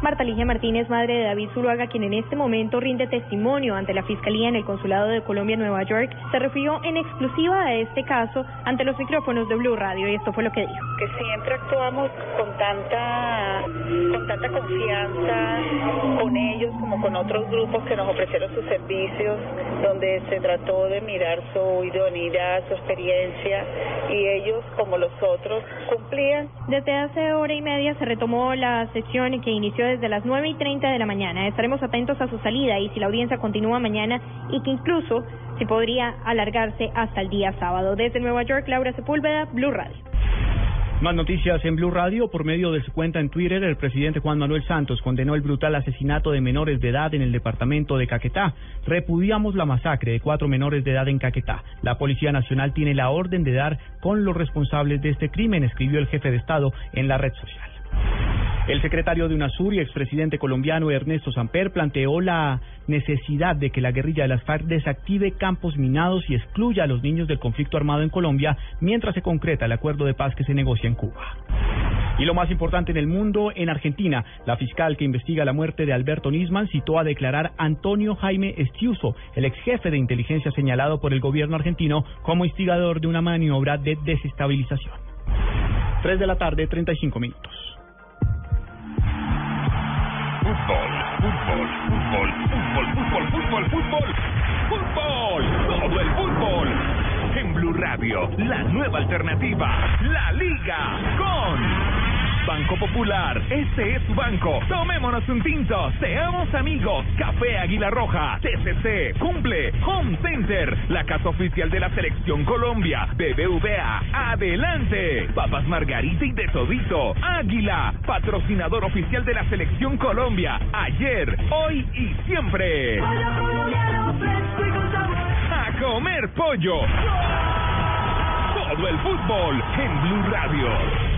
Marta Ligia Martínez, madre de David Zuluaga, quien en este momento rinde testimonio ante la Fiscalía en el Consulado de Colombia en Nueva York, se refirió en exclusiva a este caso ante los micrófonos de Blue Radio y esto fue lo que dijo. que siempre actuamos con tanta con tanta confianza con ellos como con otros grupos que nos ofrecieron sus servicios donde se trató de mirar su idoneidad, su experiencia y ellos como los otros cumplían. Desde hace hora y media se retomó la sesión que inició desde las 9 y 30 de la mañana. Estaremos atentos a su salida y si la audiencia continúa mañana y que incluso se podría alargarse hasta el día sábado. Desde Nueva York, Laura Sepúlveda, Blue Radio. Más noticias en Blue Radio. Por medio de su cuenta en Twitter, el presidente Juan Manuel Santos condenó el brutal asesinato de menores de edad en el departamento de Caquetá. Repudiamos la masacre de cuatro menores de edad en Caquetá. La Policía Nacional tiene la orden de dar con los responsables de este crimen, escribió el jefe de Estado en la red social. El secretario de UNASUR y expresidente colombiano Ernesto Samper planteó la necesidad de que la guerrilla de las FARC desactive campos minados y excluya a los niños del conflicto armado en Colombia mientras se concreta el acuerdo de paz que se negocia en Cuba. Y lo más importante en el mundo, en Argentina, la fiscal que investiga la muerte de Alberto Nisman citó a declarar Antonio Jaime Estiuso, el ex jefe de inteligencia señalado por el gobierno argentino como instigador de una maniobra de desestabilización. 3 de la tarde, 35 minutos. Fútbol, fútbol, fútbol, fútbol, fútbol, fútbol, fútbol, fútbol, todo el fútbol. En Blue Radio, la nueva alternativa, la Liga con Banco Popular. Este es su banco. Tomémonos un tinto, seamos amigos. Café Águila Roja, TCC, Cumple, Home Center, la casa oficial de la Selección Colombia, BBVA, adelante. Papas Margarita y de Todito, Águila, patrocinador oficial de la Selección Colombia, ayer, hoy y siempre. A comer pollo. Todo el fútbol en Blue Radio.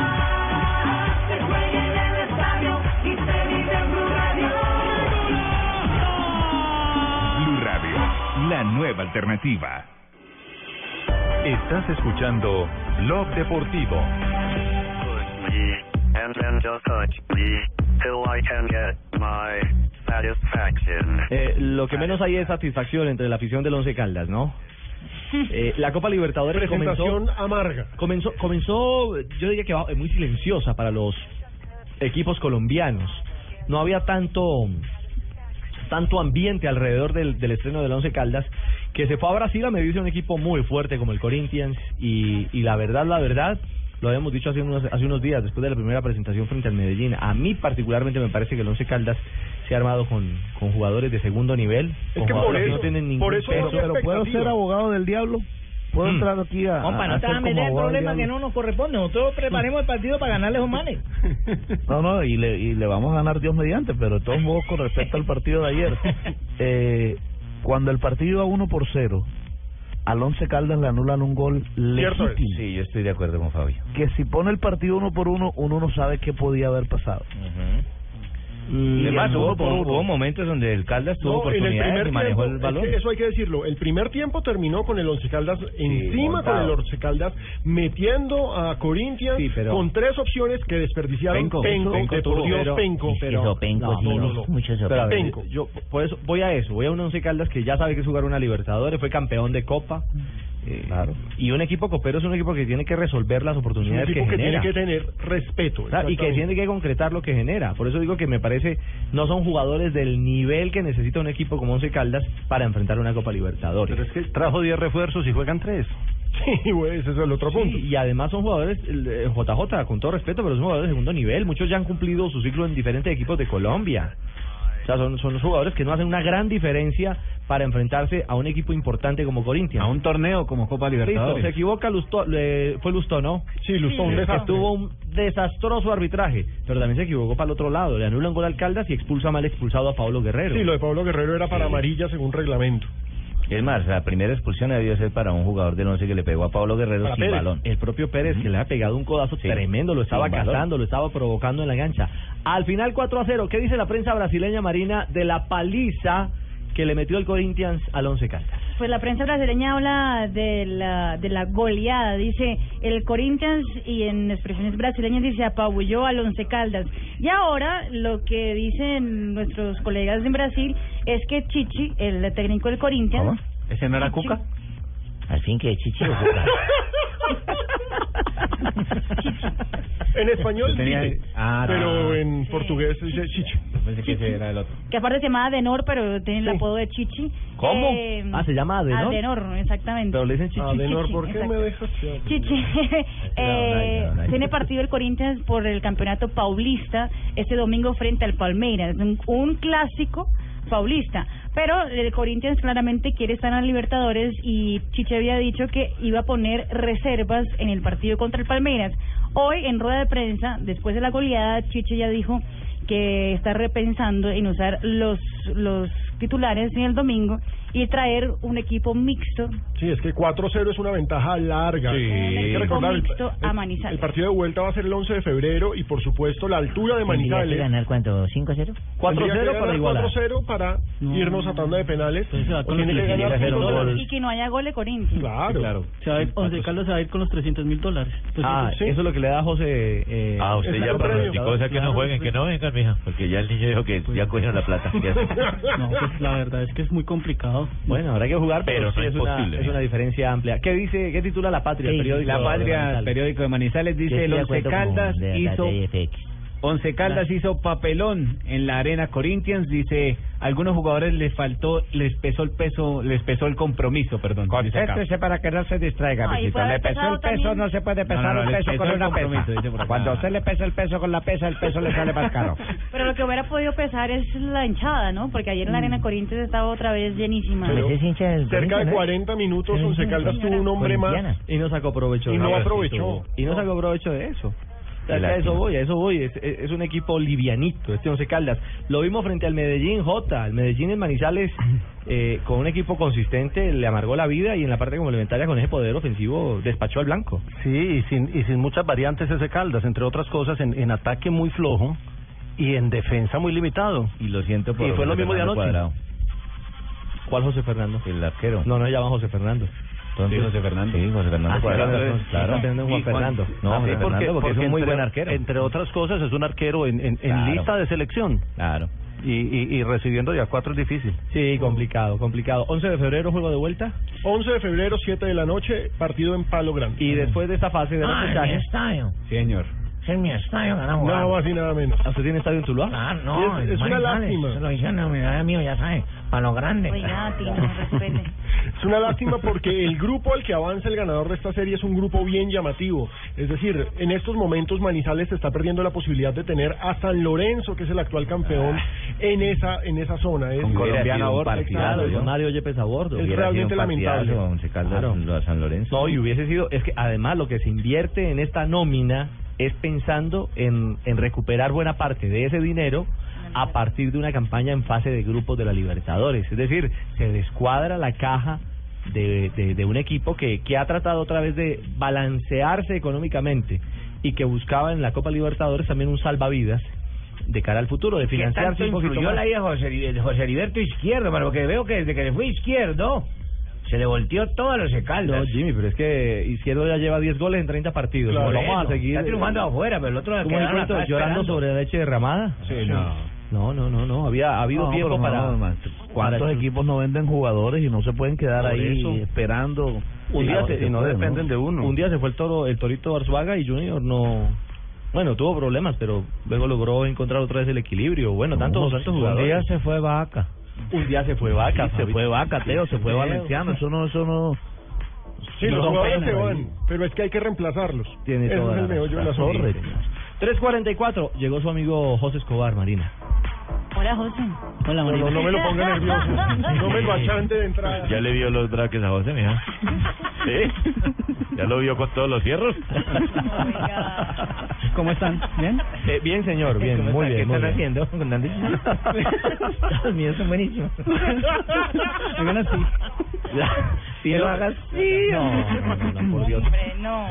La nueva alternativa. Estás escuchando Blog Deportivo. and then just touch me till I can get my satisfaction. Eh, lo que menos hay es satisfacción entre la afición del Once Caldas, ¿no? Eh, la Copa Libertadores comenzó, amarga. comenzó, comenzó, yo diría que va- muy silenciosa para los equipos colombianos. No había tanto tanto ambiente alrededor del, del estreno del Once Caldas que se fue a Brasil a medirse a un equipo muy fuerte como el Corinthians y, y la verdad, la verdad, lo habíamos dicho hace unos, hace unos días después de la primera presentación frente al Medellín. A mí particularmente me parece que el Once Caldas se ha armado con, con jugadores de segundo nivel, con que por jugadores que eso- no tienen ningún por eso peso. pero puedo ser abogado del diablo. Puedo Mm. entrar aquí a. Compa, no te vas a meter en problemas que no nos corresponde. Nosotros preparemos el partido para ganarle a esos manes. No, no, y le, y le vamos a ganar Dios mediante, pero de todos modos, con respecto al partido de ayer, eh, cuando el partido iba 1 por 0, al Once Caldas le anulan un gol legítimo. Sí, yo estoy de acuerdo con Fabio. Que si pone el partido uno por uno, uno no sabe qué podía haber pasado. Y Además, hubo, hubo, por- hubo momentos donde el Caldas tuvo No, en el oportunidades primer y manejó tiempo, el balón. es que eso hay que decirlo, el primer tiempo terminó con el Once Caldas encima con el Once Caldas metiendo a Corinthians pero- con tres opciones que desperdiciaron Penco, Penco, Penco que por Dios pero- Penco. Pero, Sopenco, sí, no, no, no. mucho Pero ver, Sopenco. yo por eso voy a eso, voy a un Once Caldas que ya sabe que es jugar una Libertadores, fue campeón de Copa. Eh, Y un equipo copero es un equipo que tiene que resolver las Es un oportunidades equipo que que tiene genera. que tener respeto. Y que tiene que concretar lo que genera. Por eso digo que me parece no son jugadores del nivel que necesita un equipo como Once Caldas para enfrentar una Copa Libertadores. Pero es que trajo 10 refuerzos y juegan 3. Sí, güey, ese es el otro punto. Y además son jugadores, el, eh, JJ, con todo respeto, pero son jugadores de segundo nivel. Muchos ya han cumplido su ciclo en diferentes equipos de Colombia. O sea, son, son jugadores que no hacen una gran diferencia para enfrentarse a un equipo importante como Corinthians. A un torneo como Copa Listo, Libertadores. se equivoca Lusto, le- fue Lustó, ¿no? Sí, Lustó, un que tuvo un desastroso arbitraje, pero también se equivocó para el otro lado. Le anula un gol al Caldas y expulsa mal expulsado a Pablo Guerrero. Sí, lo de Pablo Guerrero era para amarilla según reglamento. Es más, la primera expulsión debió ser para un jugador del once que le pegó a Pablo Guerrero Para sin Pérez. balón. El propio Pérez que le ha pegado un codazo Sí. tremendo, lo estaba cazando, lo estaba provocando en la gancha. Al final 4 a 0, ¿qué dice la prensa brasileña Marina de la paliza que le metió el Corinthians al Once Caldas? Pues la prensa brasileña habla de la, de la goleada. Dice, el Corinthians, y en expresiones brasileñas dice, apabulló al Once Caldas. Y ahora lo que dicen nuestros colegas en Brasil es que Chichi, el técnico del Corinthians... ¿Ese no era Cuca? Al fin que Chichi o Cuca. En español Tenía- dice, Ah, pero no. en portugués dice chichi. Pensé que ese era el otro. que aparte se llama Adenor, pero tiene el apodo de Chichi. ¿Cómo? Eh, Ah, ¿se llama Adenor? Adenor, exactamente. Pero le dicen Chichi. Adenor, Chichi, ¿por qué exacto. me dejas? Chichi, eh, no, no, no. tiene partido el Corinthians por el campeonato paulista este domingo frente al Palmeiras, un, un clásico paulista. Pero el Corinthians claramente quiere estar en Libertadores y Chichi había dicho que iba a poner reservas en el partido contra el Palmeiras. Hoy, en rueda de prensa, después de la goleada, Chichi ya dijo que está repensando en usar los, los titulares en el domingo y traer un equipo mixto Sí, es que 4-0 es una ventaja larga. Sí. Hay que recordar, el, Mixto a el- Manizales. el partido de vuelta va a ser el 11 de febrero y por supuesto la altura de ¿Tendría que Manizales. ganar cuánto? ¿5-0? Tendría que 4-0 ganar para igualar. 4-0 para irnos a tanda de penales. o con tiene que ganar que hacer 5-0. y que no haya gol de Corinthians. Claro. Claro. Once Caldas se va a ir con los 300 mil dólares. Pues ah, sí. eso es lo que le da a José. Eh, Ah, usted ya pronosticó, o sea que no jueguen, que no vengan, mija, porque ya el niño dijo que ya cogieron la plata. No, pues la verdad es que es muy complicado. Bueno, habrá que jugar, pero, Pero sí no es, es una, es diferencia amplia. ¿Qué dice, qué titula La Patria, el Sí, periódico? La de Patria, el Manizales? periódico de Manizales, dice el de Once Caldas de la hizo... Once Caldas hizo papelón en la arena Corinthians, dice, algunos jugadores les faltó, les pesó el peso, les pesó el compromiso, perdón. Concéntrese para que no se distraiga, No, puede Le pesó el peso, también. no se puede pesar No, no, le peso con el una pesa. dice por acá. Cuando a usted le pesa el peso con la pesa, el peso le sale más caro. Pero lo que hubiera podido pesar es la hinchada, ¿no? Porque ayer en la Mm. Arena Corinthians estaba otra vez llenísima. Pero Ese es hincha del cerca de Corinthians, ¿no? 40 minutos Once Caldas tuvo un hombre más. Y no sacó provecho. Y de no eso. aprovechó. Y no sacó provecho de eso. A eso voy, a eso voy. Es, es es un equipo livianito, este Once Caldas. Lo vimos frente al Medellín J. El Medellín en Manizales, eh, con un equipo consistente, le amargó la vida y en la parte complementaria con ese poder ofensivo despachó al blanco. Sí, y sin, y sin muchas variantes ese Caldas, entre otras cosas, en, en ataque muy flojo y en defensa muy limitado. Y lo siento por Y fue lo de anoche. Cuadrado, ¿Cuál José Fernando? el arquero. No, no se llama José Fernando. Entonces, Sí, José Fernando. Sí, José Fernando Ah, Cuadrado. entonces, claro. está pensando en Juan Fernando. No, Ah, José sí, Fernando, porque, es un muy entre- buen arquero. Entre otras cosas, es un arquero en, en, en Claro. lista de selección. Claro. Y, y, y recibiendo ya cuatro es difícil. Sí, complicado, complicado. 11 de febrero, juego de vuelta. 11 de febrero, 7 de la noche, partido en Palo Grande. Y después de esta fase de Ah, repechaje. Sí, señor. Es en mi estadio, van a jugar. Nada más y nada menos. ¿Ah, ¿usted tiene estadio en Tuluá? Claro, no, Es- en es una lástima. Se lo hicieron a mi edad mío, ya sabe, para lo grande. Oiga, Tino, respete. Es una lástima porque el grupo al que avanza el ganador de esta serie es un grupo bien llamativo. Es decir, en estos momentos Manizales está perdiendo la posibilidad de tener a San Lorenzo, que es el actual campeón, en esa en esa zona. Es Con colombiano a bordo. Claro, partidazo, con ¿no? Mario Yepes a bordo. Es realmente un lamentable. Claro. a San Lorenzo. No, y hubiese sido, es que además lo que se invierte en esta nómina es pensando en, en recuperar buena parte de ese dinero a partir de una campaña en fase de grupos de la Libertadores. Es decir, se descuadra la caja de, de, de un equipo que, que ha tratado otra vez de balancearse económicamente y que buscaba en la Copa Libertadores también un salvavidas de cara al futuro, de ¿Qué financiarse tanto un poquito influyó más. la de José, José Heriberto Izquierdo? Porque veo que desde que le fue izquierdo, se le volteó todo a los No, caldas. Jimmy, pero es que Izquierdo ya lleva 10 goles en 30 partidos. Claro, Bueno, vamos a seguir. Está triunfando afuera, pero el otro ¿Cómo quedaron el cuento? acá llorando esperando. sobre leche derramada. Sí, no. No, no, no, no. Había ha habido No, tiempo para. no, ¿Cuántos para- equipos no venden jugadores y no se pueden quedar ahí eso. esperando? Un día se, no de uno. Un día se fue el toro, el torito Arzuaga y Junior no. Bueno, tuvo problemas, pero luego logró encontrar otra vez el equilibrio. Bueno, tantos, tantos jugadores. Un día se fue Vaca. Un día se fue Vaca. se fue Vaca, Teo, se fue Valenciano. Eso no, eso no. Sí, no los son jugadores se ahí. van, pero es que hay que reemplazarlos. Tiene Ese toda es el la meollo asunto. Correcto. 344, llegó su amigo José Escobar, Marina. Hola, José. Hola, No, no, no me lo ponga nervioso. No me lo achante de entrada. Ya le vio los braques a José, mija. ¿Sí? ¿Ya lo vio con todos los fierros? ¿Cómo están? ¿Bien? Eh, bien, señor, bien, ¿Cómo muy bien. ¿Qué muy están bien. haciendo? Los míos son buenísimos. Hagan así. Sí, no lo- hagas No, no, no, no, por Dios.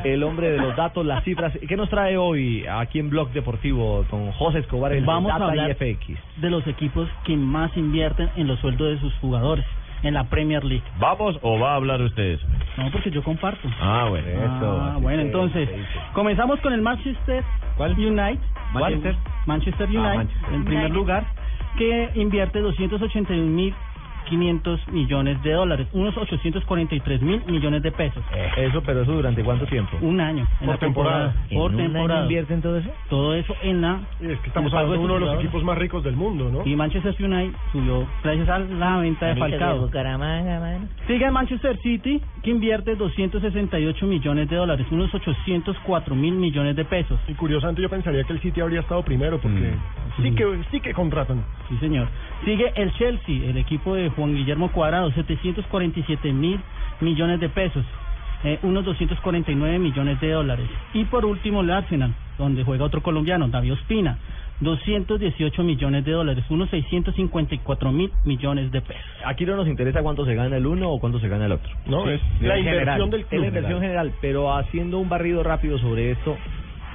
El hombre de los datos, las cifras. ¿Qué nos trae hoy aquí en Blog Deportivo con José Escobar en Vamos a Data hablar y FX? de los equipos que más invierten en los sueldos de sus jugadores en la Premier League. ¿Vamos o va a hablar ustedes? No, porque yo comparto. Ah, bueno. Ah, bueno, entonces, comenzamos con el Manchester United. Manchester. Manchester Ah, United, Manchester. en primer United. lugar, que invierte 281 mil 500 millones de dólares, unos 843 mil millones de pesos. Eso, pero eso durante cuánto tiempo? Un año. En Por la temporada. temporada. Por ¿En un año temporada. invierten todo eso? Todo eso en la. Es que estamos hablando de uno de los equipos más ricos del mundo, ¿no? Y Manchester United subió gracias a la venta de Falcao. Bucaramanga, mano. Sigue Manchester City, que invierte 268 millones de dólares, unos 804 mil millones de pesos. Y curiosamente yo pensaría que el City habría estado primero porque sí que sí que contratan. Sí, señor. Sigue el Chelsea, el equipo de Juan Guillermo Cuadrado, 747 mil millones de pesos, eh, unos 249 millones de dólares. Y por último el Arsenal, donde juega otro colombiano, David Ospina, 218 millones de dólares, unos 654 mil millones de pesos. Aquí no nos interesa cuánto se gana el uno o cuánto se gana el otro. No, es la general. inversión del club. Es la inversión general, pero haciendo un barrido rápido sobre esto,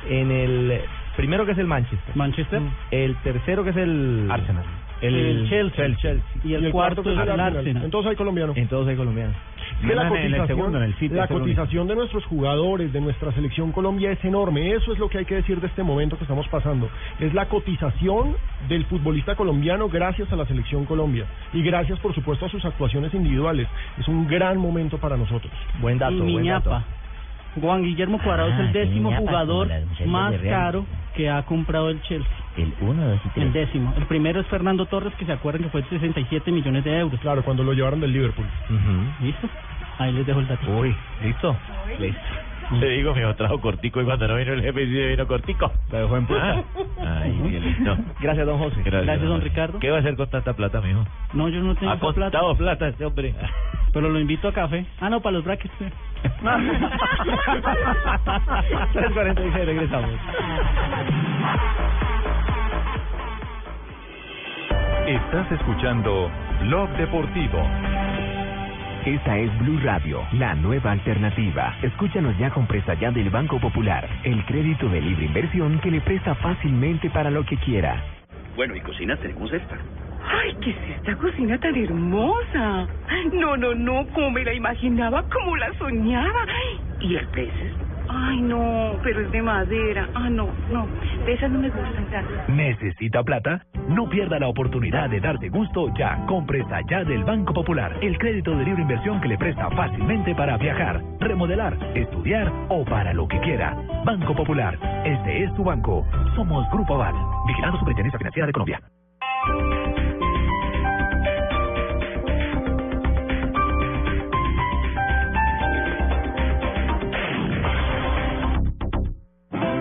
en el primero que es el Manchester. Manchester. El tercero que es el Arsenal. El Chelsea. El Chelsea. Y el cuarto que es el Arsenal. Entonces hay colombiano. Entonces hay colombianos. Que la cotización, la cotización de nuestros jugadores, de nuestra selección Colombia es enorme. Eso es lo que hay que decir de este momento que estamos pasando. Es la cotización del futbolista colombiano gracias a la selección Colombia y gracias, por supuesto, a sus actuaciones individuales. Es un gran momento para nosotros. Buen y Miñapa. Juan Guillermo Cuadrado es Ah, el décimo Miñapa, jugador más caro que ha comprado el Chelsea. El 1, 2 y 3. El décimo. El primero es Fernando Torres, que se acuerdan que fue de 67 millones de euros. Claro, cuando lo llevaron del Liverpool. ¿Listo? Ahí les dejo el dato. Uy, ¿listo? Listo. Le digo, me trajo cortico y cuando no vino el jefe, sí vino cortico. Lo dejó en puta. Ah, Ay, qué lindo. Gracias, don José. Gracias, don José. Ricardo. ¿Qué va a hacer con tanta plata, mijo? No, yo no tengo Ha plata. contado plata este hombre. Pero lo invito a café. Ah, no, para los brackets. Sí. 3.46, regresamos. Estás escuchando Blog Deportivo. Esta es Blue Radio, la nueva alternativa. Escúchanos ya con presta ya del Banco Popular, el crédito de libre inversión que le presta fácilmente para lo que quiera. Bueno, y cocina tenemos esta. ¡Ay, qué es esta cocina tan hermosa! No, no, no, como me la imaginaba, como la soñaba. ¿Y el precio? Ay, no, pero es de madera. Ah, no, no, de esas no me tanto. ¿Necesita plata? No pierda la oportunidad de darse gusto ya. Compre ya del Banco Popular, el crédito de libre inversión que le presta fácilmente para viajar, remodelar, estudiar o para lo que quiera. Banco Popular, este es tu banco. Somos Grupo Aval, vigilando Superintendencia Financiera de Colombia.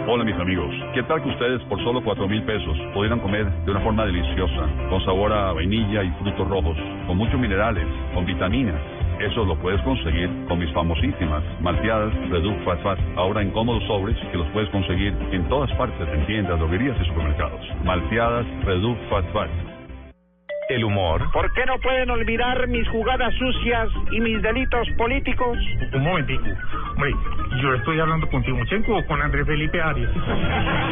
Hola mis amigos, ¿qué tal que ustedes por solo cuatro mil pesos pudieran comer de una forma deliciosa, con sabor a vainilla y frutos rojos, con muchos minerales, con vitaminas? Eso lo puedes conseguir con mis famosísimas malteadas Reduc Fat Fat, ahora en cómodos sobres que los puedes conseguir en todas partes, en tiendas, droguerías y supermercados. Malteadas Reduc Fat Fat. El humor ¿Por qué no pueden olvidar mis jugadas sucias y mis delitos políticos? Un momentico. Hombre, ¿yo estoy hablando con Timochenko o con Andrés Felipe Arias?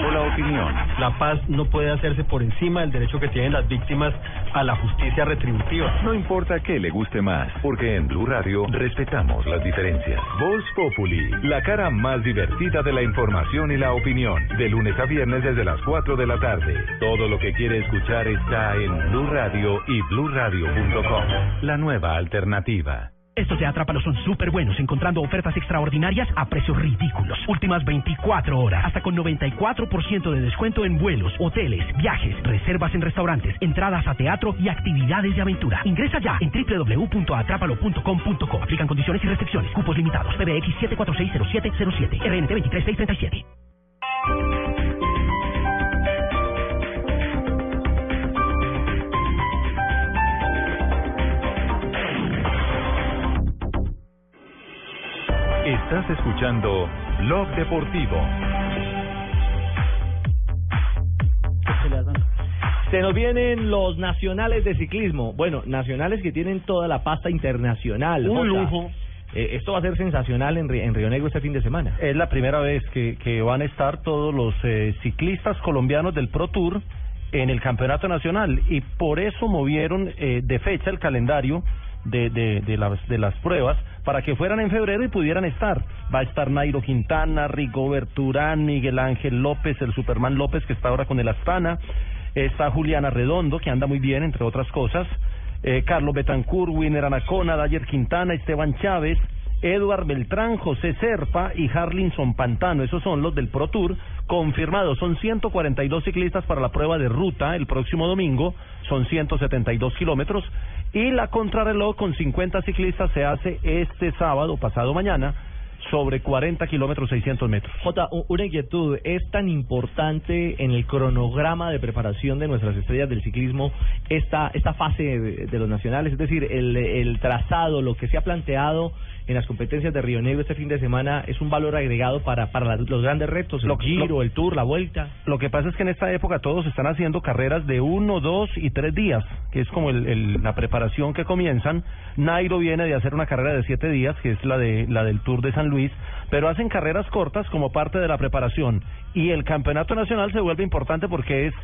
Hola, opinión. La paz no puede hacerse por encima del derecho que tienen las víctimas a la justicia retributiva. No importa qué le guste más, porque en Blue Radio respetamos las diferencias. Voz Populi, la cara más divertida de la información y la opinión. De lunes a viernes desde las 4 de la tarde. Todo lo que quiere escuchar está en Blue Radio y bluradio.com. La nueva alternativa. Estos de Atrápalo son súper buenos, encontrando ofertas extraordinarias a precios ridículos. Últimas 24 horas, hasta con 94% de descuento en vuelos, hoteles, viajes, reservas en restaurantes, entradas a teatro y actividades de aventura. Ingresa ya en www.atrápalo.com.co. Aplican condiciones y restricciones. Cupos limitados. PBX 7460707. RNT 23637. Estás escuchando Blog Deportivo. Se nos vienen los nacionales de ciclismo. Bueno, nacionales que tienen toda la pasta internacional. Un lujo. Eh, esto va a ser sensacional en, Ri- en Río Negro este fin de semana. Es la primera vez que, que van a estar todos los eh, ciclistas colombianos del Pro Tour en el campeonato nacional y por eso movieron eh, de fecha el calendario de, de, de, las, de las pruebas para que fueran en febrero y pudieran estar. Va a estar Nairo Quintana, Rigobert Urán, Miguel Ángel López, el Superman López que está ahora con el Astana, está Juliana Redondo que anda muy bien entre otras cosas, eh, Carlos Betancourt, Winner Anacona, Dayer Quintana, Esteban Chávez, Eduard Beltrán, José Serpa y Harlinson Pantano. Esos son los del Pro Tour confirmados. Son 142 ciclistas para la prueba de ruta el próximo domingo. Son 172 kilómetros. Y la contrarreloj con 50 ciclistas se hace este sábado, pasado mañana, sobre 40 kilómetros 600 metros. Jota, una inquietud. ¿Es tan importante en el cronograma de preparación de nuestras estrellas del ciclismo esta, esta fase de, los nacionales? Es decir, el trazado, lo que se ha planteado en las competencias de Río Negro este fin de semana es un valor agregado para, para la- los grandes retos, el Lo- Giro, lo- el Tour, la Vuelta. Lo que pasa es que en esta época todos están haciendo carreras de uno, dos y tres días, que es como el, el- la preparación que comienzan. Nairo viene de hacer una carrera de siete días, que es la de la del Tour de San Luis, pero hacen carreras cortas como parte de la preparación. Y el campeonato nacional se vuelve importante porque es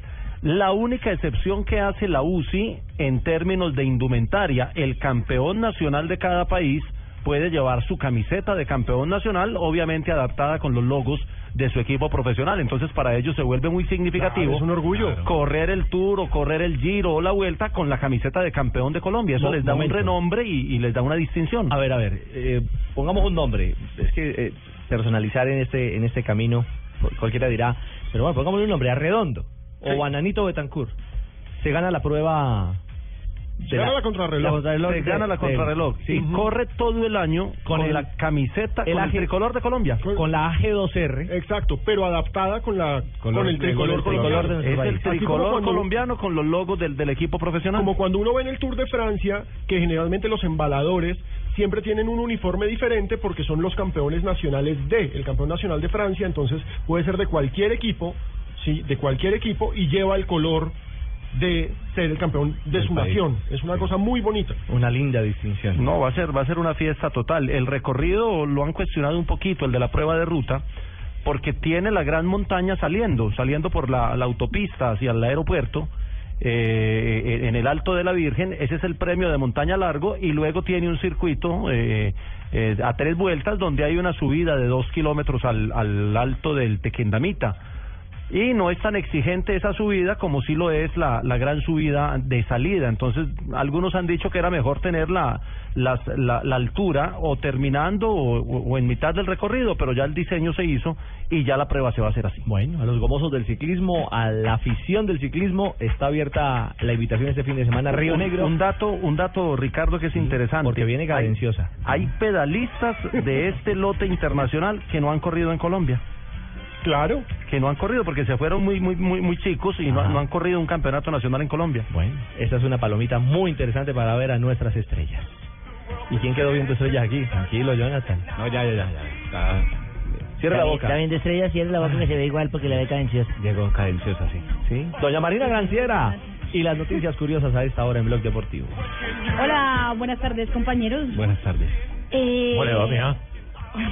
la única excepción que hace la UCI en términos de indumentaria. El campeón nacional de cada país puede llevar su camiseta de campeón nacional, obviamente adaptada con los logos de su equipo profesional. Entonces, para ellos se vuelve muy significativo. Claro, es un orgullo. Correr el Tour o correr el Giro o la Vuelta con la camiseta de campeón de Colombia. Eso les da momento. un renombre y, y les da una distinción. A ver, a ver, eh, pongamos un nombre. Es que eh, personalizar en este en este camino, cu- cualquiera dirá, pero bueno, pongámosle un nombre, Arredondo Sí. o Bananito Betancourt. Se gana la prueba. Se gana la contrarreloj. Se gana la contrarreloj. sí. Y corre todo el año con, el- la camiseta, el con el tricolor de Colombia. Con la AG2R. Exacto, pero adaptada con la con el tricolor colombiano. de Es país. el tricolor tricolor cuando- colombiano con los logos del, del equipo profesional. Como cuando uno ve en el Tour de Francia, que generalmente los embaladores siempre tienen un uniforme diferente porque son los campeones nacionales de, el campeón nacional de Francia, entonces puede ser de cualquier equipo, sí, de cualquier equipo y lleva el color de ser el campeón de su país. nación. Es una cosa muy bonita. Una linda distinción. No, va a ser va a ser una fiesta total. El recorrido lo han cuestionado un poquito, el de la prueba de ruta, porque tiene la gran montaña saliendo, saliendo por la, la autopista hacia el aeropuerto, eh, en el Alto de la Virgen. Ese es el premio de montaña largo y luego tiene un circuito eh, eh, a tres vueltas donde hay una subida de dos kilómetros al, al Alto del Tequendamita. Y no es tan exigente esa subida como sí lo es la, la gran subida de salida. Entonces, algunos han dicho que era mejor tener la, la, la altura o terminando o, o- o en mitad del recorrido, pero ya el diseño se hizo y ya la prueba se va a hacer así. Bueno, a los gomosos del ciclismo, a la afición del ciclismo, está abierta la invitación este fin de semana a Río Un- Negro. Un dato, un dato, Ricardo, que es interesante. porque viene cadenciosa. Hay, hay pedalistas de este lote internacional que no han corrido en Colombia. Claro. Que no han corrido porque se fueron muy, muy, muy, muy chicos y no, no han corrido un campeonato nacional en Colombia. Bueno, esta es una palomita muy interesante para ver a nuestras estrellas. ¿Y quién quedó viendo estrellas aquí? Tranquilo, Jonathan. No, ya, ya, ya. ya. Cierra la boca. Está viendo estrellas, cierra la boca que se ve igual porque la ve cadenciosa. Llegó cadenciosa, sí. ¿Sí? Doña Marina Granciera. Y las noticias curiosas a esta hora en Blog Deportivo. Hola, buenas tardes, compañeros. Buenas tardes. Eh,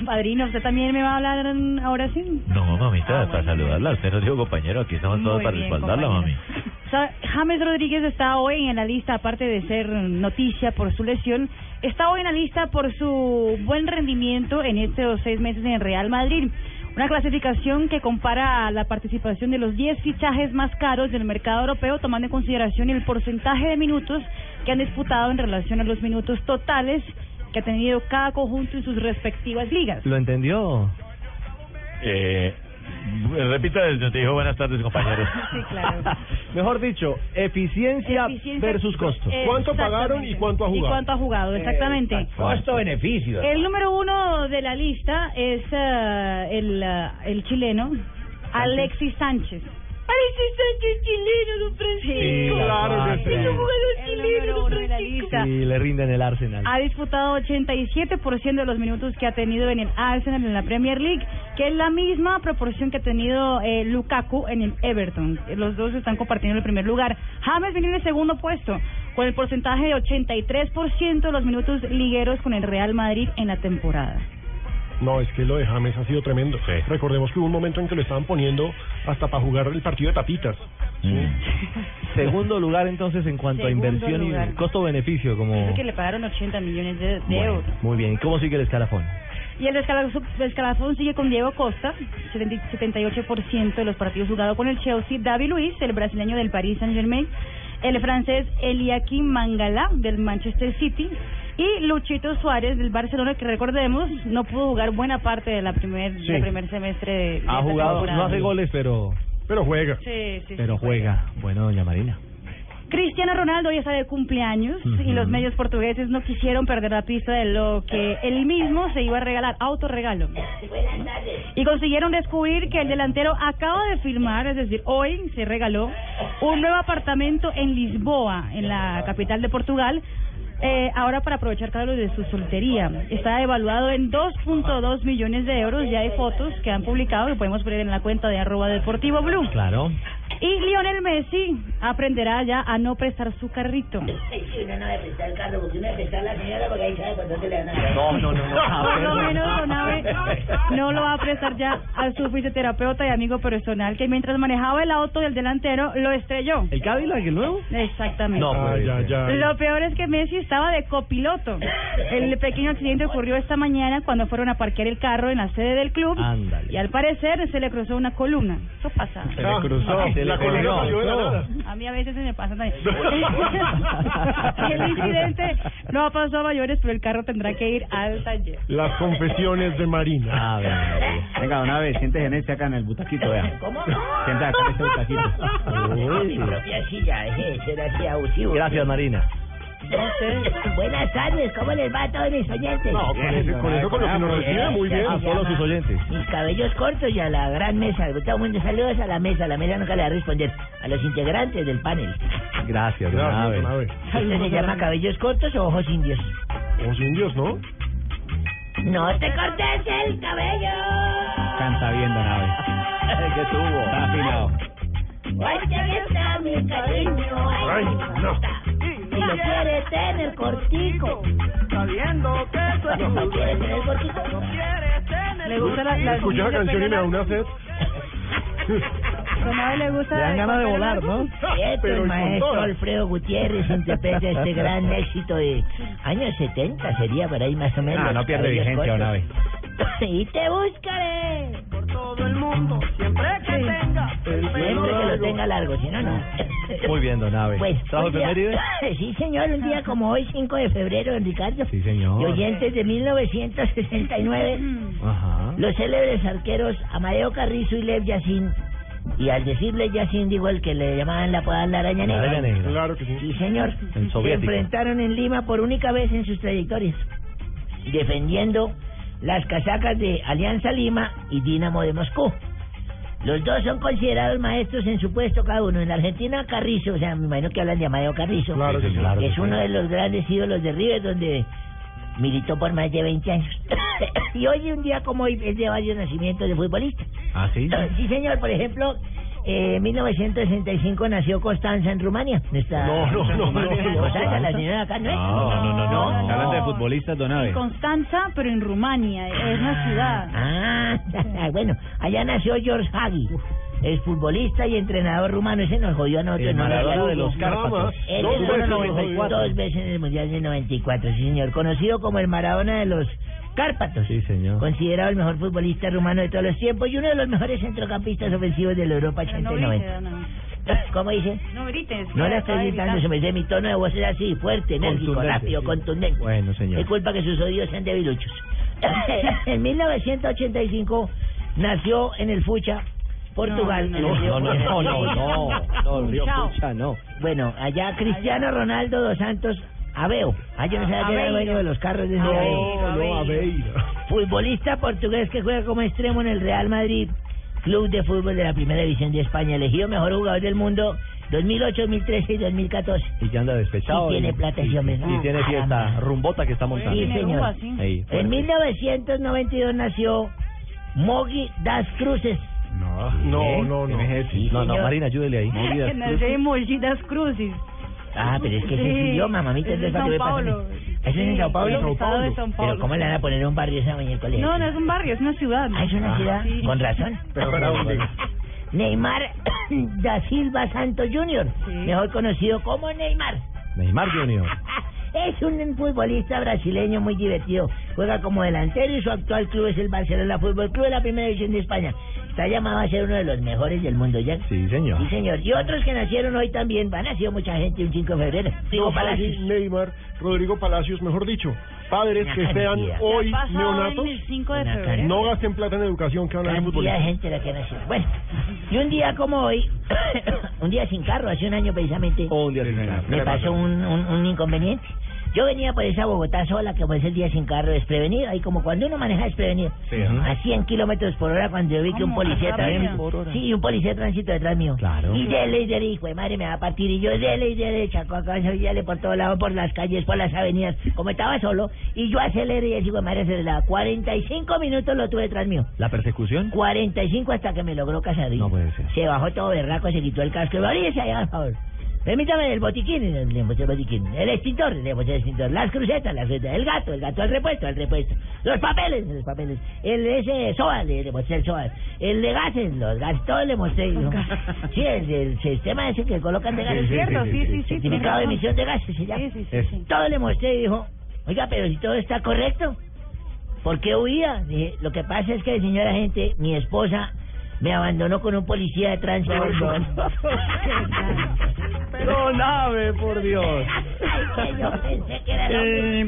Padrino, ¿usted también me va a hablar ahora sí? No, mamita, para saludarla. Usted nos dijo compañero, aquí estamos todos Muy para bien, respaldarla, compañero. mami. O sea, James Rodríguez está hoy en la lista, aparte de ser noticia por su lesión, está hoy en la lista por su buen rendimiento en estos seis meses en Real Madrid. Una clasificación que compara la participación de los 10 fichajes más caros del mercado europeo, tomando en consideración el porcentaje de minutos que han disputado en relación a los minutos totales que ha tenido cada conjunto en sus respectivas ligas. ¿Lo entendió? Eh, repita, te dijo buenas tardes, compañeros. Sí, claro. Mejor dicho, eficiencia, Eficiencia versus costo. Exactamente. Y cuánto ha jugado, exactamente. Costo-beneficio. El número uno de la lista es eh, el, eh, el chileno Alexis Sánchez. Alexis Sánchez chileno, don Francisco. Sí, claro que sí. Es un jugador chileno, don Francisco. Sí, le rinde en el Arsenal. Ha disputado 87% de los minutos que ha tenido en el Arsenal en la Premier League, que es la misma proporción que ha tenido eh, Lukaku en el Everton. Los dos están compartiendo el primer lugar. James viene en el segundo puesto, con el porcentaje de 83% de los minutos ligueros con el Real Madrid en la temporada. No, es que lo de James ha sido tremendo. Recordemos que hubo un momento en que lo estaban poniendo hasta para jugar el partido de tapitas. Segundo lugar entonces en cuanto Segundo a inversión lugar. y costo-beneficio, como... Dice que le pagaron 80 millones de, de Bueno, euros. Muy bien, ¿y cómo sigue el escalafón? Y el escalafón, el escalafón sigue con Diego Costa, 70 78% de los partidos jugados con el Chelsea, David Luiz, el brasileño del Paris Saint-Germain, el francés Eliakim Mangala del Manchester City y Luchito Suárez del Barcelona, que recordemos no pudo jugar buena parte de la primer, Sí. del primer semestre de, de Ha jugado, temporada. no hace goles, pero... Pero juega. Sí, sí, Pero sí, juega. Bueno, doña Marina. Cristiano Ronaldo ya está de cumpleaños y los medios portugueses no quisieron perder la pista de lo que él mismo se iba a regalar, autorregalo. Y consiguieron descubrir que el delantero acaba de firmar, es decir, hoy se regaló un nuevo apartamento en Lisboa, en la capital de Portugal. Eh, ahora para aprovechar uno de su soltería. Está evaluado en 2.2 millones de euros. Ya hay fotos que han publicado que podemos ver en la cuenta de arroba deportivo blue. Claro. Y Lionel Messi aprenderá ya a no prestar su carrito. Uno no debe prestar el carro, porque uno debe prestar a la señora, porque ahí sabe por dónde le van a dar. No, no, no, no. Por lo menos Don Abe no lo va a prestar ya a su fisioterapeuta y amigo personal que mientras manejaba el auto del delantero lo estrelló. ¿El Cadillac, el nuevo? Exactamente. No, pues, ya, ya. Lo peor es que Messi estaba de copiloto. El pequeño accidente ocurrió esta mañana cuando fueron a parquear el carro en la sede del club Ándale. y al parecer se le cruzó una columna. Eso pasa. Se le cruzó, se la colina cruzó. salió de la nada. A mí a veces se me pasa también. el incidente no ha pasado a mayores, pero el carro tendrá que ir al taller. Las confesiones de Marina. Ah, bien. Venga, una vez, siéntese en este acá en el butaquito, vea. ¿Cómo? Siéntese acá en este butaquito. Mi propia silla, deje de ser así abusivo. Gracias, Marina. Buenas tardes, ¿cómo les va a todos mis oyentes? No, con, ese- con eso con lo que nos recibe, muy bien. A solo sus oyentes. Mis cabellos cortos y a la gran mesa. Todo mundo saludos a la mesa. La mesa nunca le va a responder. A los integrantes del panel. Gracias, Gracias. ¿Esto se llama cabellos cortos o ojos indios? Los indios, ¿no? No te cortes el cabello. Canta bien, don Abe. ¿Qué tuvo? Está afinado. Ay, que está mi cariño. Ay, no. Lo quiere tener cortico. Sabiendo que eso es ¿Lo quiere tener cortico? Le gusta la, la Escuché esa canción y me da una sed. Abe le gusta Le dan ganas de volar. ¿no? Pero el maestro. Alfredo Gutiérrez interpreta este gran éxito de años 70, sería por ahí más o menos. Ah, no pierde vigencia, Abe. cortos. Y te buscaré. por todo el mundo, lo largo. si no, no. Muy bien, don Abe. Pues, sí, señor, un día como hoy, 5 de febrero, don Ricardo. Sí, señor. Y oyentes de 1969, Ajá. los célebres arqueros Amadeo Carrizo y Lev Yacine. Y al decirle Yacine, digo el que le llamaban la podada la araña La negra. araña negra. Claro que sí. Sí, señor. El Se enfrentaron en Lima por única vez en sus trayectorias, defendiendo las casacas de Alianza Lima y Dinamo de Moscú. Los dos son considerados maestros en su puesto cada uno. En la Argentina, Carrizo, o sea, me imagino que hablan de Amadeo Carrizo, Claro que sí. Claro que es uno de los grandes ídolos de River, donde militó por más de 20 años. y hoy, un día como hoy, es de varios nacimientos de futbolistas. ¿Ah, sí? Sí, señor, por ejemplo, Eh, En 1965 nació Constanza en Rumania. Nuestra- No, no, no, no, no. Constanza, la señora acá, ¿no es? No, no, no, no. No. Hablando de futbolistas, don Abe. Constanza, pero en Rumania, es una ciudad. Ah, bueno, allá nació George Hagi. Es futbolista y entrenador rumano. Ese nos jodió a nosotros. El ¿no? Maradona de los Cárpatos. Él Dos veces en nos 94. jodió. Dos veces en el Mundial del 94, sí señor. Conocido como el Maradona de los Cárpatos. Sí, señor. Considerado el mejor futbolista rumano de todos los tiempos y uno de los mejores centrocampistas ofensivos de la Europa 80 No y 90. grites, no. ¿Cómo dice? No grites. No acaba estoy gritando, se me dice mi tono de voz es así, fuerte, enérgico, rápido, sí. contundente. Bueno, señor. Es culpa que sus oídos sean debiluchos. en 1985 nació en el Fucha, Portugal. No, en no, el río No, no, no, no, no, no, Río Chao. Pucha, no. Bueno, allá Cristiano Ronaldo dos Santos Aveo. Ah, yo no sabía que era Aveiro. dueño de los carros de ese Aveiro. Aveo. No, no, Aveira. Futbolista portugués que juega como extremo en el Real Madrid, club de fútbol de la Primera División de España, elegido mejor jugador del mundo 2008, 2013 y 2014. Y ya anda despechado. Y tiene plata ese hombre, ¿no? Y tiene fiesta Caramba. rumbota que está montando. Sí, señor. Ahí. En 1992 Mogi Das Cruces. No, no, no. ¿Quién es ese? No, no, señor. Marina, ayúdele ahí. Que nació en Mojitas Crucis. Ah, pero es que ese es el idioma, mamita. Es de entonces, ¿para qué Sao? Paulo. ¿Eso es en Sao Paulo? estado de Sao Pero Paulo. ¿cómo le van a poner un barrio esa mañana en el colegio? No, no es un barrio, es una ciudad. Ah, es una ciudad. Sí. Con razón. Pero para dónde? Neymar da Silva Santos Jr., Sí. mejor conocido como Neymar. Neymar Junior. Es un futbolista brasileño muy divertido. Juega como delantero y su actual club es el Barcelona Fútbol Club de la Primera División de España. Está llamado a ser uno de los mejores del mundo, ¿ya? Sí, señor. Sí, señor. Y otros que nacieron hoy también. Ha nacido mucha gente un 5 de febrero. Digo, No, Palacios. Neymar, Rodrigo Palacios, mejor dicho, padres Una que sean cantidad. hoy ¿Qué ha pasado neonatos, el 5 de febrero? no gasten plata en educación que van a futbolistas. gente la que nació. Bueno, y un día como hoy, un día sin carro, hace un año precisamente, Oh, un día sin carro. me pasó un, un, un inconveniente. Yo venía por esa Bogotá sola, que pues el día sin carro desprevenido, ahí como cuando uno maneja desprevenido, Sí, a 100 kilómetros por hora cuando yo vi que un ¿Cómo? policía Por hora. sí, un policía de tránsito detrás mío, Claro. y dele y dele, hijo de madre, me va a partir, y yo dele y dele, chacó acá, y dele por todos lados, por las calles, por las avenidas, como estaba solo, y yo aceleré y ese hijo de madre aceleraba, 45 minutos lo tuve detrás mío, ¿La persecución? 45 hasta que me logró casar. No puede ser. Se bajó todo berraco, se quitó el casco. Oríguese allá, por favor. Permítame el botiquín, mostré el botiquín. El extintor, el extintor. Las crucetas, las crucetas. El gato, el gato al repuesto, al repuesto. Los papeles, los papeles. El ese SOA, le, le mostré el SOA. El de gases, los gases, todo le mostré. dijo. Sí, el del sistema ese que colocan de gases. Es cierto, sí, sí, sí. Certificado de emisión de gases, se llama. Sí, sí, sí, Eso. sí. Todo le mostré y dijo, oiga, pero si todo está correcto, ¿por qué huía? Dije, lo que pasa es que, señora gente, mi esposa me abandonó con un policía de tránsito. Pero nave, por Dios. Yo pensé que era. Eh,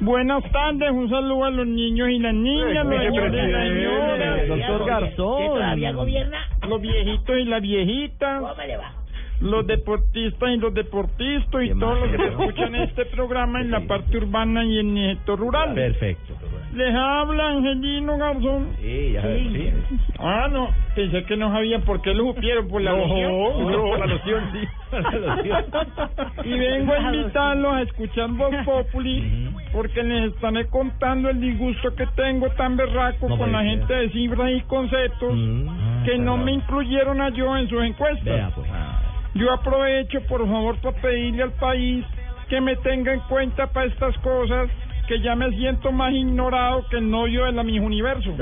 buenas tardes, un saludo a los niños y las niñas, los Oye, señores y las presidente, señoras, doctor Garzón. ¿Usted todavía gobierna? los viejitos y las viejitas, ¿Cómo le va? Los deportistas y los deportistas y ¿Qué todos los que escuchan este programa en la parte urbana y en el sector rural. Perfecto. Les habla Angelino Garzón. Sí, ya sí. Ah, no, pensé que no sabían por qué lo supieron, por la No, loción. no, por la loción, sí. Y vengo a invitarlos a escuchar Voz Populi porque les estaré contando el disgusto que tengo tan berraco No con la gente de cifras y conceptos Mm. que no me incluyeron a yo en sus encuestas. Vea, pues. Yo aprovecho, por favor, para pedirle al país que me tenga en cuenta para estas cosas, que ya me siento más ignorado que el novio de la Miss Universo.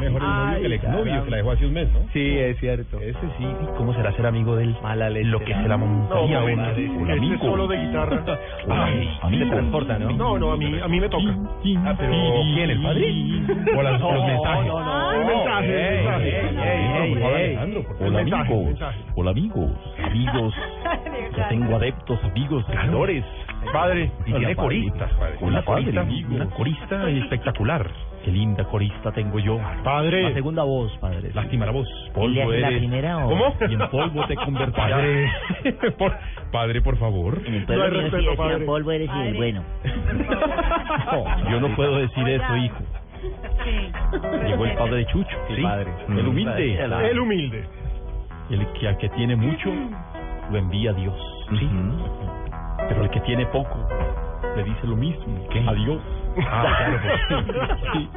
Mejor el novio que el exnovio, que la dejó hace un mes, ¿no? Sí, es cierto. Ese sí. ¿Cómo será ser amigo del mala leche? Lo que se la No, montaría no, ese amigo. solo de guitarra. Ay, a mí me transporta, ¿no? No, no, a mí, a mí me toca. Ah, pero ¿quién? ¿El padre? ¿O las- los mensajes? no, no. No, favor. Hola, amigos. Hola, amigos. Amigos. Yo tengo adeptos, amigos, ganadores. Padre, Y tiene coristas, padre. Hola, Una corista, padre. una corista espectacular. Qué linda corista tengo yo. Padre. La segunda voz, padre. Lástima la voz. ¿Él le hace la eres. primera o...? ¿Cómo? Y en polvo te convertirás. Padre. por, padre, por favor. En el pueblo No respeto, decían padre. polvo eres y el Padre. bueno. No, yo no puedo decir eso, hijo. Sí. Llegó el padre Chucho. Sí, Mm. el humilde. El humilde. El que al que tiene mucho lo envía Dios. Sí. Pero el que tiene poco le dice lo mismo. Adiós. Ah, claro. pues, sí.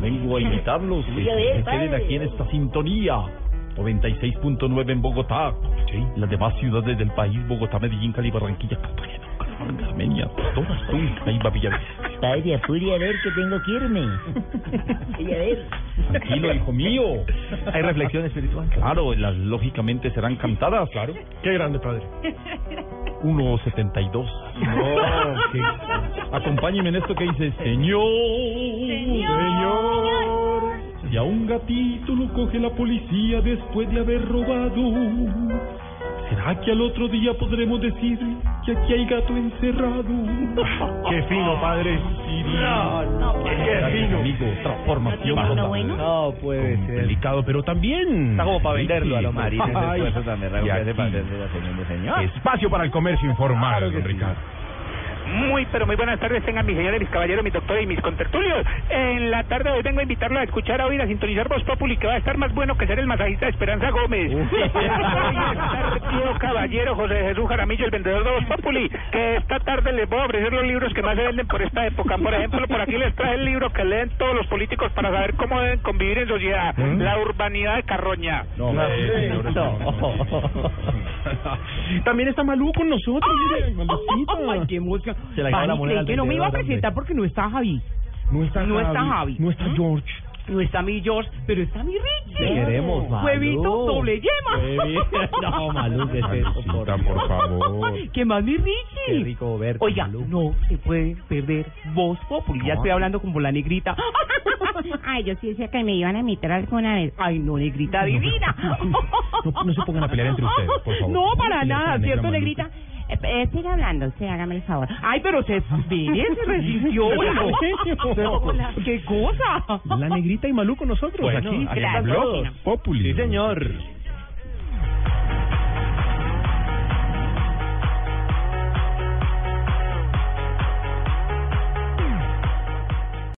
Vengo a invitarlos que bien, se queden aquí en esta sintonía 96.9 en Bogotá. Sí. Las demás ciudades del país, Bogotá, Medellín, Cali, Barranquilla, Cartagena, Armenia, todas, Tunja, Iba, Villavicencio. Padre, apure a ver que tengo que irme. A ver. Tranquilo, hijo mío. ¿Hay reflexión espiritual? Claro, las lógicamente serán cantadas, claro. Qué grande, padre. 1.72. No, que... Acompáñeme en esto que dice, Señor, Señor, si a un gatito lo coge la policía después de haber robado, ¿será que al otro día podremos decir que aquí hay gato encerrado? Qué fino, padre. No, no, qué fino. Amigo, transformación. ¿No bueno? No puede ser. Delicado, pero también. Está como para venderlo a lo marino. ese Ay, que hace aquí. para señor. Espacio para el comercio informal, Claro que don sí. Ricardo. Muy, pero muy buenas tardes tengan mis señores, mis caballeros, mis doctores y mis contertulios. En la tarde de hoy vengo a invitarlo a escuchar, a oír, a sintonizar Voz Populi, que va a estar más bueno que ser el masajista de Esperanza Gómez. Hoy Tío Caballero José Jesús Jaramillo, el vendedor de Voz Populi, que esta tarde les voy a ofrecer los libros que más se venden por esta época. Por ejemplo, por aquí les traje el libro que leen todos los políticos para saber cómo deben convivir en sociedad. La urbanidad de Carroña. No, También está Malú con nosotros. mire, Malucita. Ay, qué música. Se la acabó la Pani, moneda que no me iba a presentar porque no está Javi. No está No está Javi. Javi. No está George. No está mi George, pero está mi Richie. Te queremos, Malú. Huevito doble yema. No, Malú, ¿qué es eso? Por, por favor. ¿Qué más mi Richie? Qué rico verte, Oiga, Malú. no se puede perder Voz Populi. Ya estoy hablando como la negrita. Ay, yo sí decía que me iban a imitar alguna vez. Ay, no, negrita divina. No, no se pongan a pelear entre ustedes, por favor. No, para nada, ¿cierto, negrita? Eh, eh, siga hablando, sí, hágame el favor. Ay, pero se, mire, se resistió. Hola, ¿Qué cosa? La negrita y Malú con nosotros Bueno, aquí. aquí Claro, Blog bueno. Populi. Sí, señor.